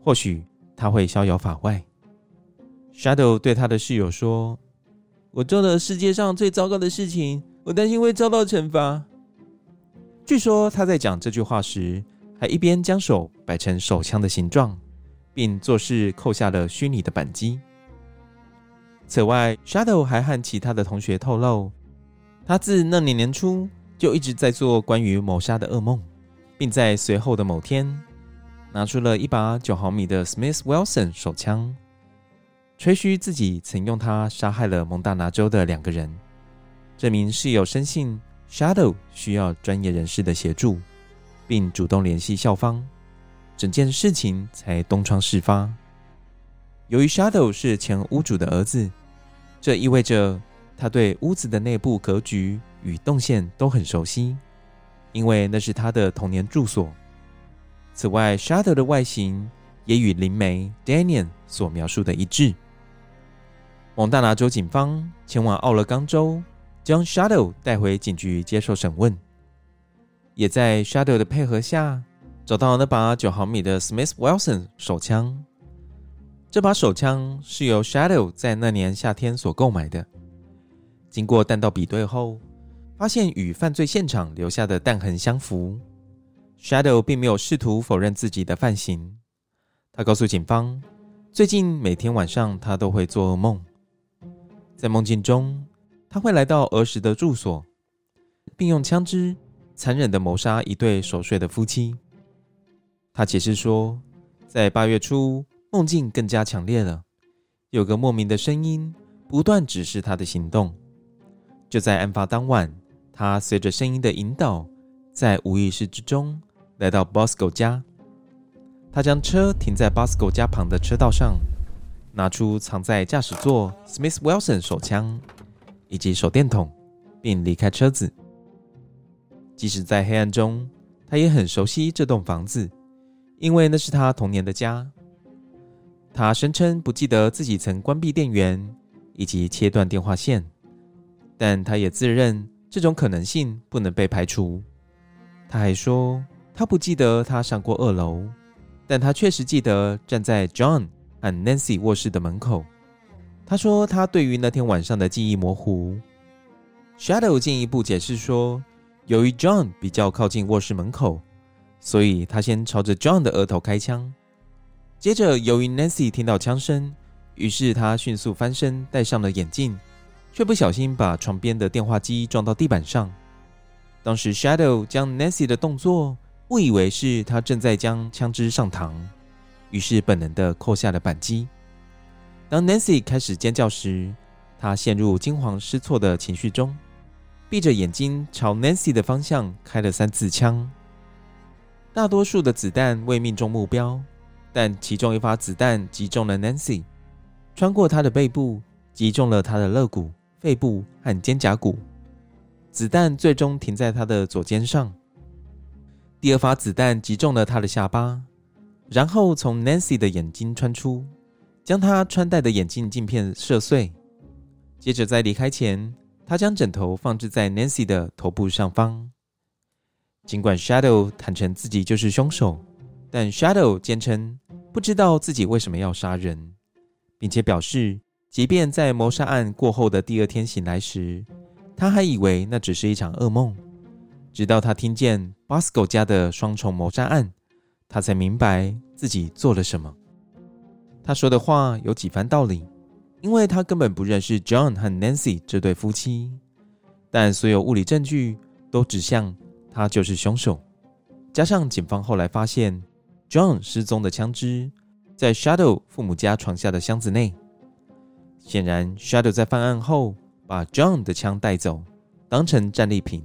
或许他会逍遥法外。Shadow 对他的室友说：“我做了世界上最糟糕的事情，我担心会遭到惩罚。”据说他在讲这句话时，还一边将手摆成手枪的形状，并做事扣下了虚拟的扳机。此外，Shadow 还和其他的同学透露，他自那年年初。就一直在做关于谋杀的噩梦，并在随后的某天拿出了一把九毫米的 Smith Wesson 手枪，吹嘘自己曾用它杀害了蒙大拿州的两个人。这名室友深信 Shadow 需要专业人士的协助，并主动联系校方，整件事情才东窗事发。由于 Shadow 是前屋主的儿子，这意味着他对屋子的内部格局与动线都很熟悉，因为那是他的童年住所。此外，Shadow 的外形也与灵媒 Daniel 所描述的一致。蒙大拿州警方前往奥勒冈州，将 Shadow 带回警局接受审问，也在 Shadow 的配合下，找到那把九毫米的 Smith Wilson 手枪。这把手枪是由 Shadow 在那年夏天所购买的。经过弹道比对后，发现与犯罪现场留下的弹痕相符，Shadow 并没有试图否认自己的犯行。他告诉警方，最近每天晚上他都会做噩梦，在梦境中他会来到儿时的住所，并用枪支残忍地谋杀一对熟睡的夫妻。他解释说，在八月初梦境更加强烈了，有个莫名的声音不断指示他的行动。就在案发当晚。他随着声音的引导，在无意识之中来到 Bosco 家。他将车停在 Bosco 家旁的车道上，拿出藏在驾驶座 Smith Wilson 手枪以及手电筒，并离开车子。即使在黑暗中，他也很熟悉这栋房子，因为那是他童年的家。他声称不记得自己曾关闭电源以及切断电话线，但他也自认。这种可能性不能被排除。他还说，他不记得他上过二楼，但他确实记得站在 John 和 Nancy 卧室的门口。他说，他对于那天晚上的记忆模糊。Shadow 进一步解释说，由于 John 比较靠近卧室门口，所以他先朝着 John 的额头开枪。接着，由于 Nancy 听到枪声，于是他迅速翻身，戴上了眼镜。却不小心把床边的电话机撞到地板上。当时，Shadow 将 Nancy 的动作误以为是他正在将枪支上膛，于是本能地扣下了扳机。当 Nancy 开始尖叫时，他陷入惊慌失措的情绪中，闭着眼睛朝 Nancy 的方向开了三次枪。大多数的子弹未命中目标，但其中一发子弹击中了 Nancy，穿过她的背部，击中了她的肋骨。肺部和肩胛骨，子弹最终停在他的左肩上。第二发子弹击中了他的下巴，然后从 Nancy 的眼睛穿出，将他穿戴的眼镜镜片射碎。接着在离开前，他将枕头放置在 Nancy 的头部上方。尽管 Shadow 坦承自己就是凶手，但 Shadow 坚称不知道自己为什么要杀人，并且表示。即便在谋杀案过后的第二天醒来时，他还以为那只是一场噩梦。直到他听见 Bosco 家的双重谋杀案，他才明白自己做了什么。他说的话有几番道理，因为他根本不认识 John 和 Nancy 这对夫妻，但所有物理证据都指向他就是凶手。加上警方后来发现 John 失踪的枪支在 Shadow 父母家床下的箱子内。显然，Shadow 在犯案后把 John 的枪带走，当成战利品。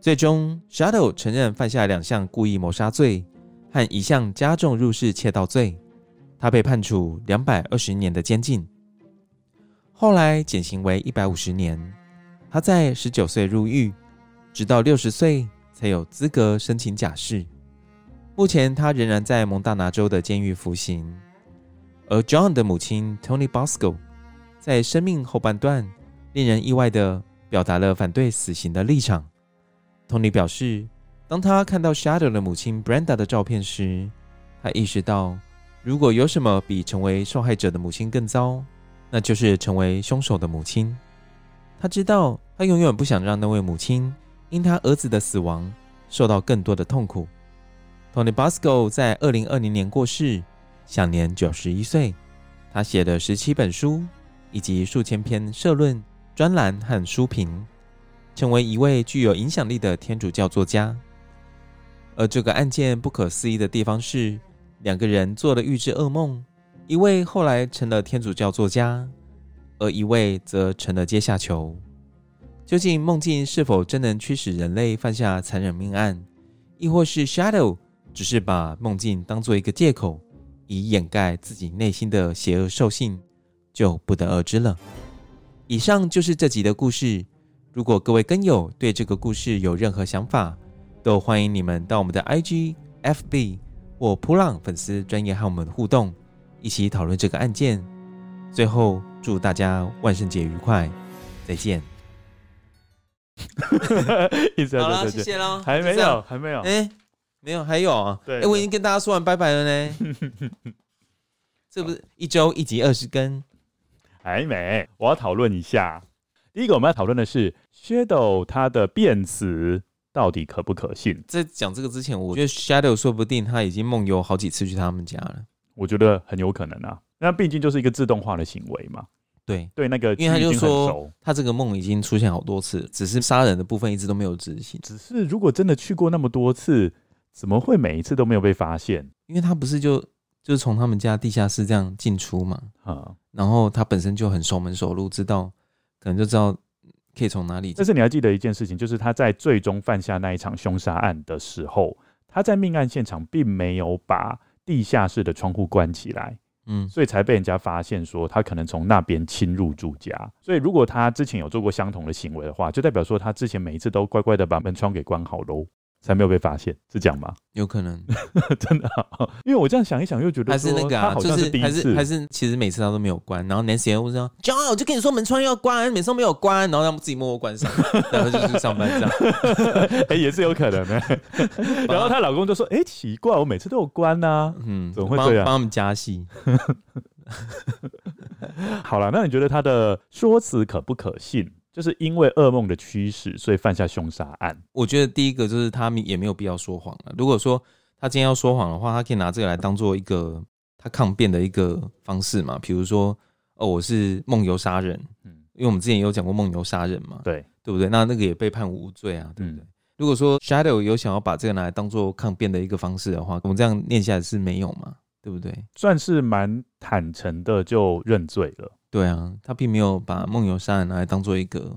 最终，Shadow 承认犯下两项故意谋杀罪和一项加重入室窃盗罪，他被判处两百二十年的监禁，后来减刑为一百五十年。他在十九岁入狱，直到六十岁才有资格申请假释。目前，他仍然在蒙大拿州的监狱服刑。而 John 的母亲 Tony Bosco。在生命后半段，令人意外的表达了反对死刑的立场。Tony 表示，当他看到 Shadow 的母亲 Brenda 的照片时，他意识到，如果有什么比成为受害者的母亲更糟，那就是成为凶手的母亲。他知道，他永远不想让那位母亲因他儿子的死亡受到更多的痛苦。Tony Bosco 在二零二零年过世，享年九十一岁。他写了十七本书，以及数千篇社论、专栏和书评，成为一位具有影响力的天主教作家。而这个案件不可思议的地方是，两个人做了预知噩梦，一位后来成了天主教作家，而一位则成了阶下囚。究竟梦境是否真能驱使人类犯下残忍命案，亦或是 Shadow 只是把梦境当做一个借口？以掩盖自己内心的邪恶兽性，就不得而知了。以上就是这集的故事。如果各位跟友对这个故事有任何想法，都欢迎你们到我们的 IG、FB 或扑浪粉丝专业和我们互动，一起讨论这个案件。最后，祝大家万圣节愉快，再见。好了，谢谢喽。还没有，还没有。欸没有，还有啊。对，哎，我已经跟大家说完拜拜了呢。这不是一周一集二十更？还没。我要讨论一下。第一个，我们要讨论的是 Shadow 它的辩词到底可不可信？在讲这个之前，我觉得 Shadow 说不定他已经梦游好几次去他们家了。我觉得很有可能啊。那毕竟就是一个自动化的行为嘛。对对，那个因为他就说他这个梦已经出现好多次，只是杀人的部分一直都没有执行。只是如果真的去过那么多次。怎么会每一次都没有被发现？因为他不是就就是从他们家地下室这样进出嘛，啊，然后他本身就很熟门熟路，知道可能就知道可以从哪里。但是你还记得一件事情，就是他在最终犯下那一场凶杀案的时候，他在命案现场并没有把地下室的窗户关起来，嗯，所以才被人家发现说他可能从那边侵入住家。所以如果他之前有做过相同的行为的话，就代表说他之前每一次都乖乖的把门窗给关好喽。才没有被发现，是这样吗？有可能，真的、啊，因为我这样想一想，又觉得还是那个啊，就是还是还是其实每次他都没有关，然后 Nancy 又说：“John，我就跟你说门窗要关，每次都没有关，然后他们自己默默关上，然后就去上班这样。哎、欸，也是有可能的。然后她老公就说：“哎、欸，奇怪，我每次都有关呐、啊，嗯，怎么会这样？帮他们加戏。”好了，那你觉得他的说辞可不可信？就是因为噩梦的驱使，所以犯下凶杀案。我觉得第一个就是他也没有必要说谎了。如果说他今天要说谎的话，他可以拿这个来当做一个他抗辩的一个方式嘛。比如说，哦，我是梦游杀人，嗯，因为我们之前也有讲过梦游杀人嘛，对，对不对？那那个也被判无罪啊，对不对？嗯，如果说 Shadow 有想要把这个拿来当做抗辩的一个方式的话，我们这样念下来是没有嘛，对不对？算是蛮坦诚的就认罪了。对啊，他并没有把梦游杀人拿来当做一个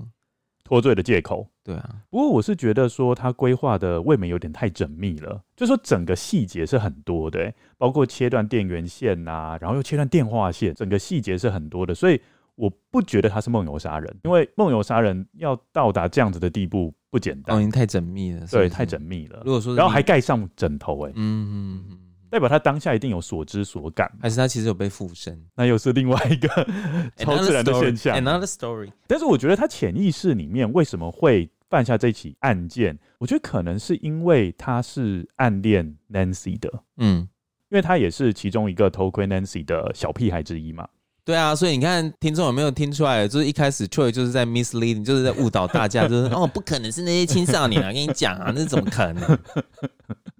脱罪的借口。对啊，不过我是觉得说他规划的未免有点太缜密了，就说整个细节是很多的，包括切断电源线呐、啊，然后又切断电话线，整个细节是很多的，所以我不觉得他是梦游杀人，因为梦游杀人要到达这样子的地步不简单，已经太缜密了，对，太缜密了。如果说，然后还盖上枕头，哎，嗯嗯嗯。代表他当下一定有所知所感，还是他其实有被附身？那又是另外一个 超自然的现象。Another story。但是我觉得他潜意识里面为什么会犯下这起案件？我觉得可能是因为他是暗恋 Nancy 的，嗯，因为他也是其中一个偷窥 Nancy 的小屁孩之一嘛。对啊，所以你看听众有没有听出来？就是一开始 Troy 就是在 misleading，就是在误导大家，就是 哦，不可能是那些青少年啊，跟你讲啊，那怎么可能？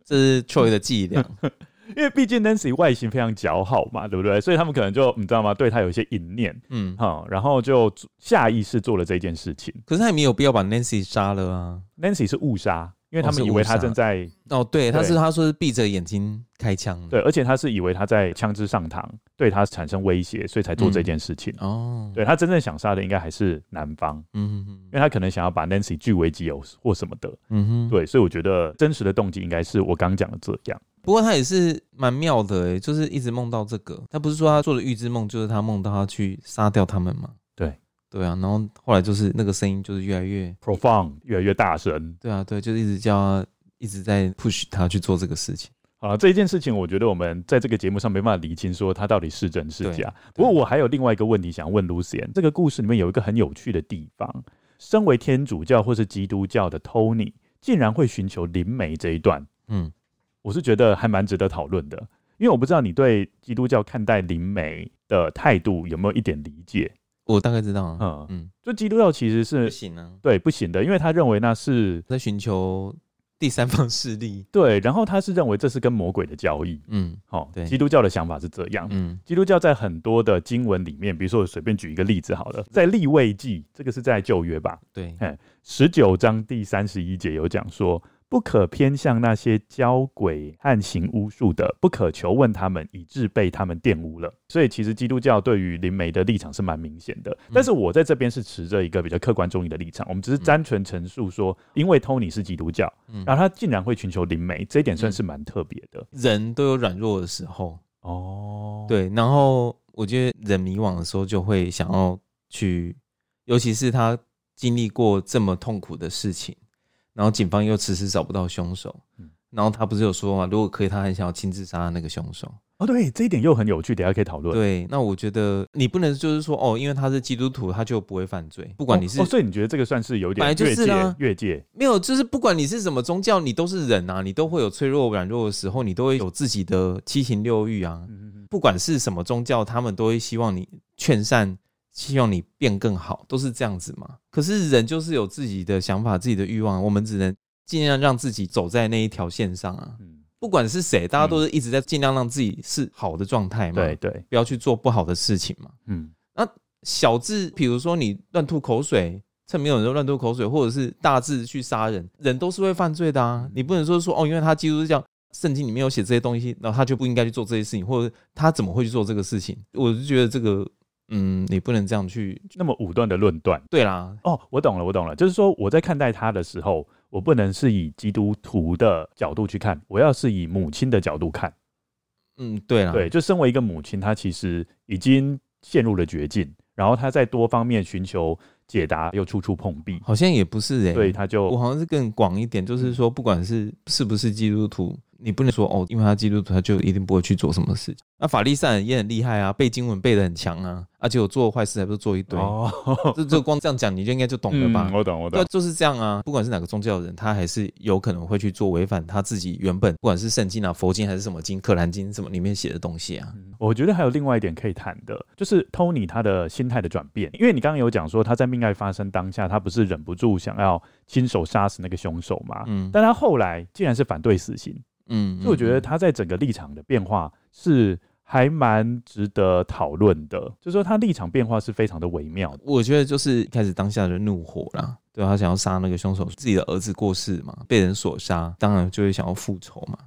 这是 Troy 的伎俩。因为毕竟 Nancy 外形非常姣好嘛，对不对？所以他们可能就你知道吗？对他有一些淫念，嗯，好，然后就下意识做了这件事情。可是他也没有必要把 Nancy 杀了啊。Nancy 是误杀，因为他们以为他正在哦，对，他是他说是闭着眼睛开枪，对，而且他是以为他在枪支上膛，对他产生威胁，所以才做这件事情。哦，对他真正想杀的应该还是男方，嗯哼，因为他可能想要把 Nancy 据为己有或什么的，嗯哼，对，所以我觉得真实的动机应该是我刚讲的这样。不过他也是蛮妙的哎，就是一直梦到这个。他不是说他做的预知梦，就是他梦到他去杀掉他们吗？对，对啊。然后后来就是那个声音就是越来越 profound，越来越大声。对啊，对，就是一直叫他，一直在 push 他去做这个事情。好了，这一件事情，我觉得我们在这个节目上没办法理清说他到底是真是假。不过我还有另外一个问题想问 Lucien，这个故事里面有一个很有趣的地方。身为天主教或是基督教的 Tony，竟然会寻求灵媒这一段，嗯，我是觉得还蛮值得讨论的，因为我不知道你对基督教看待灵媒的态度有没有一点理解？我大概知道，啊，嗯嗯，就基督教其实是不行啊，对，不行的，因为他认为那是在寻求第三方势力，对，然后他是认为这是跟魔鬼的交易，嗯，好，对，基督教的想法是这样，嗯，基督教在很多的经文里面，比如说我随便举一个例子好了，在立位记，这个是在旧约吧，对，哎十九章第三十一节有讲说。不可偏向那些教鬼和行巫术的，不可求问他们，以致被他们玷污了。所以，其实基督教对于灵媒的立场是蛮明显的。但是，我在这边是持着一个比较客观中立的立场。我们只是单纯陈述说，因为 Tony 是基督教，然后他竟然会寻求灵媒，这一点算是蛮特别的。人都有软弱的时候哦，对。然后，我觉得人迷惘的时候，就会想要去，尤其是他经历过这么痛苦的事情。然后警方又迟迟找不到凶手，然后他不是有说嘛？如果可以，他很想要亲自杀那个凶手。哦，对，这一点又很有趣，等下可以讨论。对，那我觉得你不能就是说哦，因为他是基督徒，他就不会犯罪。不管你是，哦，所以你觉得这个算是有点越界？就是啊，越界。没有，就是不管你是什么宗教，你都是人啊，你都会有脆弱软弱的时候，你都会有自己的七情六欲啊。不管是什么宗教，他们都会希望你劝善。希望你变更好，都是这样子嘛。可是人就是有自己的想法、自己的欲望，我们只能尽量让自己走在那一条线上啊。不管是谁，大家都是一直在尽量让自己是好的状态嘛。对对，不要去做不好的事情嘛。嗯，那小至，比如说你乱吐口水，趁没有人乱吐口水，或者是大至去杀人，人都是会犯罪的啊。你不能说说哦，因为他基督教圣经里面有写这些东西，然后他就不应该去做这些事情，或者他怎么会去做这个事情？我就觉得这个。嗯，你不能这样去那么武断的论断。对啦，哦，我懂了，我懂了，就是说我在看待他的时候，我不能是以基督徒的角度去看，我要是以母亲的角度看。嗯，对啦，对，就身为一个母亲，她其实已经陷入了绝境，然后她在多方面寻求解答，又处处碰壁，好像也不是哎、欸，对，他就我好像是更广一点，就是说，不管是是不是基督徒。你不能说哦，因为他基督徒，他就一定不会去做什么事情。那法利赛人也很厉害啊，背经文背得很强啊，而且我做坏事还不是做一堆。哦，这这光这样讲，你就应该就懂了吧？嗯、我懂，我懂。对，就是这样啊。不管是哪个宗教的人，他还是有可能会去做违反他自己原本，不管是圣经啊、佛经还是什么经、可兰经什么里面写的东西啊。我觉得还有另外一点可以谈的，就是 Tony 他的心态的转变。因为你刚刚有讲说他在命案发生当下，他不是忍不住想要亲手杀死那个凶手嘛？嗯，但他后来竟然是反对死刑。嗯，所以我觉得他在整个立场的变化是还蛮值得讨论的，就是说他立场变化是非常的微妙的。我觉得就是开始当下的怒火啦，对，他想要杀那个凶手，自己的儿子过世嘛，被人所杀，当然就会想要复仇嘛。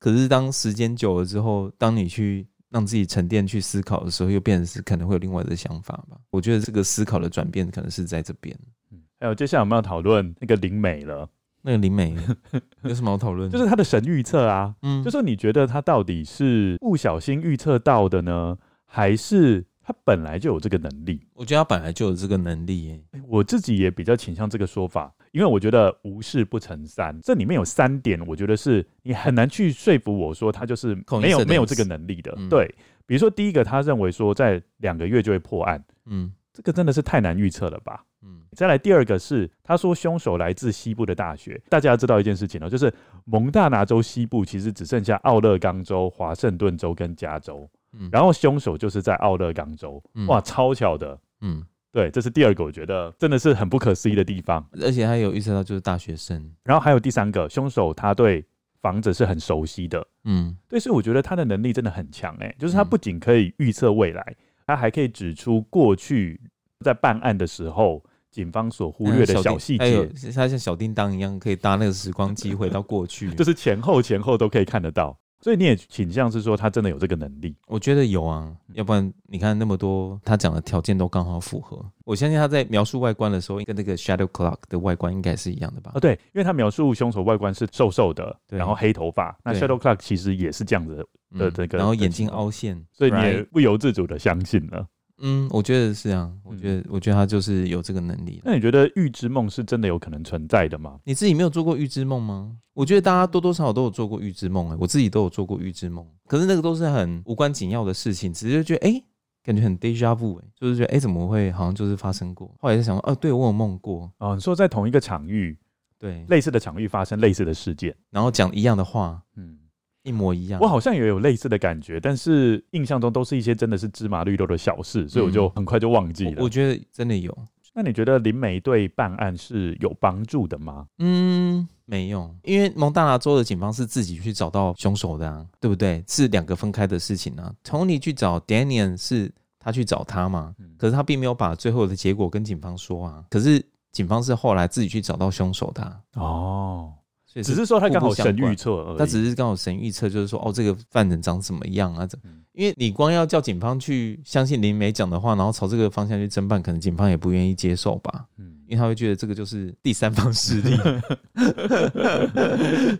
可是当时间久了之后，当你去让自己沉淀去思考的时候，又变成是可能会有另外的想法吧。我觉得这个思考的转变可能是在这边。嗯，还有接下来我们要讨论那个灵媒了。那个灵媒 有什么好讨论？就是他的神预测啊，嗯，就说你觉得他到底是不小心预测到的呢，还是他本来就有这个能力？我觉得他本来就有这个能力耶。我自己也比较倾向这个说法，因为我觉得无事不成三，这里面有三点，我觉得是你很难去说服我说他就是没有没有这个能力的。对，比如说第一个，他认为说在两个月就会破案，嗯，这个真的是太难预测了吧？嗯，再来第二个是，他说凶手来自西部的大学。大家要知道一件事情哦，就是蒙大拿州西部其实只剩下奥勒冈州、华盛顿州跟加州。嗯，然后凶手就是在奥勒冈州。哇，超巧的。嗯，对，这是第二个，我觉得真的是很不可思议的地方。而且还有预测到就是大学生。然后还有第三个，凶手他对房子是很熟悉的。嗯，对，所以我觉得他的能力真的很强哎，就是他不仅可以预测未来，他还可以指出过去在办案的时候。警方所忽略的小细节，他像小叮当一样，可以搭那个时光机 回到过去，就是前后前后都可以看得到。所以你也倾向是说他真的有这个能力？我觉得有啊，要不然你看那么多他讲的条件都刚好符合。我相信他在描述外观的时候，跟那个 Shadow Clock 的外观应该是一样的吧？啊，对，因为他描述凶手外观是瘦瘦的，然后黑头发。那 Shadow Clock 其实也是这样子的这个，然后眼睛凹陷，所以你也不由自主的相信了。嗯，我觉得是啊，我觉得，我觉得他就是有这个能力。那你觉得预知梦是真的有可能存在的吗？你自己没有做过预知梦吗？我觉得大家多多少少都有做过预知梦，哎，我自己都有做过预知梦。可是那个都是很无关紧要的事情，只是觉得哎，感觉很 deja vu，哎，就是觉得哎、欸，怎么会好像就是发生过？后来就想说，哦、啊，对我有梦过哦。你说在同一个场域，对，类似的场域发生类似的事件，然后讲一样的话，嗯，一模一样。我好像也有类似的感觉，但是印象中都是一些真的是芝麻绿豆的小事，所以我就很快就忘记了。我，我觉得真的有。那你觉得灵媒对办案是有帮助的吗？嗯，没有，因为蒙大拿州的警方是自己去找到凶手的啊，对不对？是两个分开的事情啊。Tony 去找 Daniel 是他去找他嘛，可是他并没有把最后的结果跟警方说啊。可是警方是后来自己去找到凶手的啊。哦。只是说他刚好神预测而已，他只是刚好神预测，就是说哦，这个犯人长什么样啊？怎？因为你光要叫警方去相信灵媒讲的话，然后朝这个方向去侦办，可能警方也不愿意接受吧？嗯，因为他会觉得这个就是第三方势力。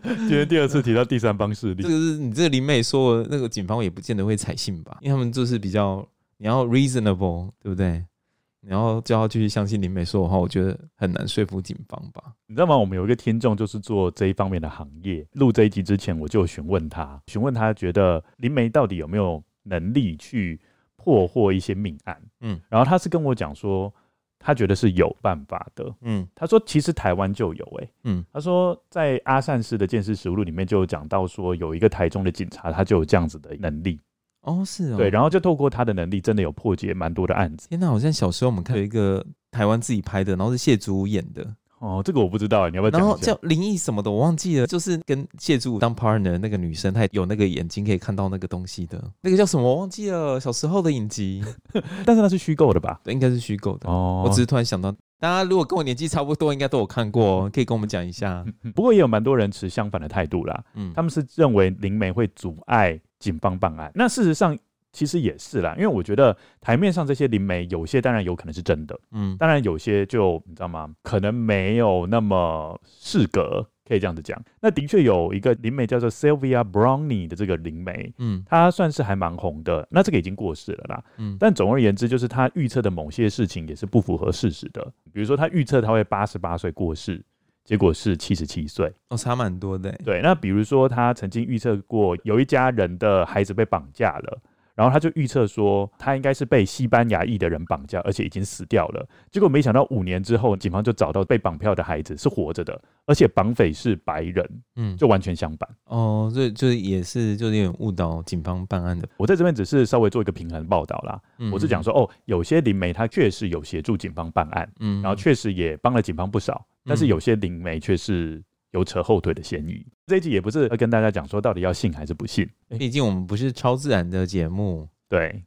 今天第二次提到第三方势力，这个是你这个灵媒说的，那个警方也不见得会采信吧？因为他们就是比较你要 reasonable，对不对？然后叫他继续相信灵媒说的话，我觉得很难说服警方吧？你知道吗？我们有一个听众就是做这一方面的行业。录这一集之前，我就询问他，询问他觉得灵媒到底有没有能力去破获一些命案？嗯，然后他是跟我讲说，他觉得是有办法的。嗯，他说其实台湾就有诶、欸。嗯，他说在阿善师的见识实录里面就有讲到说，有一个台中的警察，他就有这样子的能力。哦，是哦，对，然后就透过他的能力，真的有破解蛮多的案子。天哪，好像小时候我们看有一个台湾自己拍的，然后是谢祖武演的。哦，这个我不知道，你要不要讲？然后叫灵异什么的，我忘记了。就是跟谢祖武当 partner 那个女生，她有那个眼睛可以看到那个东西的，那个叫什么？我忘记了。小时候的影集，但是那是虚构的吧？对，应该是虚构的。哦，我只是突然想到，大家如果跟我年纪差不多，应该都有看过，可以跟我们讲一下。不过也有蛮多人持相反的态度啦。嗯，他们是认为灵媒会阻碍警方办案。那事实上。其实也是啦，因为我觉得台面上这些灵媒，有些当然有可能是真的，嗯，当然有些就你知道吗？可能没有那么适格，可以这样子讲。那的确有一个灵媒叫做 Sylvia Brownie 的这个灵媒，嗯，他算是还蛮红的。那这个已经过世了啦，嗯，但总而言之，就是他预测的某些事情也是不符合事实的。比如说，他预测他会八十八岁过世，结果是七十七岁，哦，差蛮多的。对，那比如说他曾经预测过有一家人的孩子被绑架了。然后他就预测说，他应该是被西班牙裔的人绑架，而且已经死掉了。结果没想到五年之后，警方就找到被绑票的孩子是活着的，而且绑匪是白人，嗯，就完全相反。哦，这就也是就有点误导警方办案的。我在这边只是稍微做一个平衡报道啦。嗯，我是讲说，哦，有些灵媒他确实有协助警方办案，嗯，然后确实也帮了警方不少，但是有些灵媒却是。有扯后腿的嫌疑。这一集也不是要跟大家讲说到底要信还是不信，毕竟我们不是超自然的节目，对。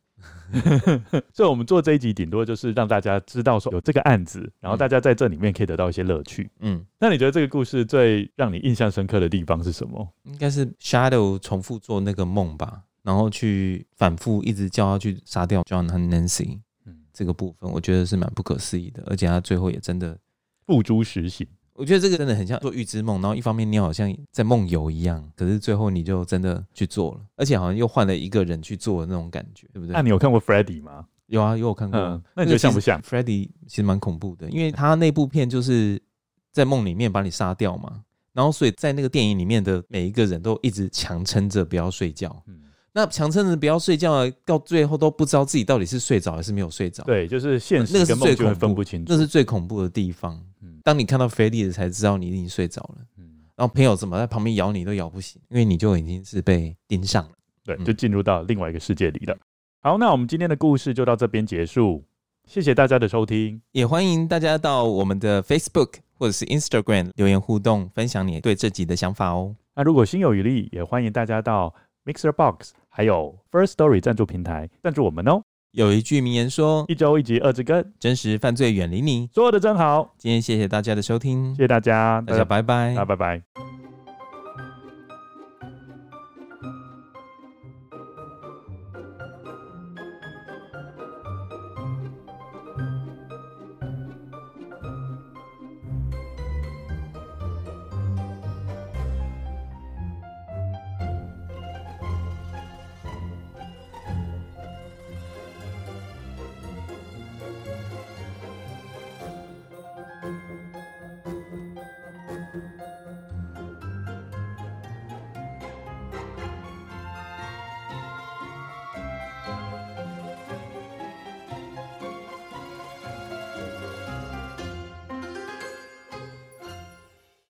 所以，我们做这一集顶多就是让大家知道说有这个案子，然后大家在这里面可以得到一些乐趣。嗯，那你觉得这个故事最让你印象深刻的地方是什么？应该是 Shadow 重复做那个梦吧，然后去反复一直叫他去杀掉 John 和 Nancy。嗯，这个部分我觉得是蛮不可思议的，而且他最后也真的付诸实行。我觉得这个真的很像做预知梦，然后一方面你好像在梦游一样，可是最后你就真的去做了，而且好像又换了一个人去做的那种感觉，对不对？那你有看过 Freddy 吗？有啊，有我看过。嗯，那你觉得像不像？Freddy 其实蛮恐怖的，因为他那部片就是在梦里面把你杀掉嘛，然后所以在那个电影里面的每一个人都一直强撑着不要睡觉。嗯，那强撑着不要睡觉，到最后都不知道自己到底是睡着还是没有睡着。对，就是现实跟梦就会分不清楚，那是最恐怖的地方。当你看到菲利的才知道你已经睡着了，嗯，然后朋友怎么在旁边咬你都咬不醒，因为你就已经是被盯上了，对，就进入到另外一个世界里了。好，那我们今天的故事就到这边结束，谢谢大家的收听，也欢迎大家到我们的 Facebook 或者是 Instagram 留言互动，分享你对这集的想法哦。那如果心有余力，也欢迎大家到 Mixer Box 还有 First Story 赞助平台赞助我们哦。有一句名言说：“一周一集，二之根，真实犯罪远离你。”说的真好。今天谢谢大家的收听，谢谢大家，大家拜拜，大家拜拜。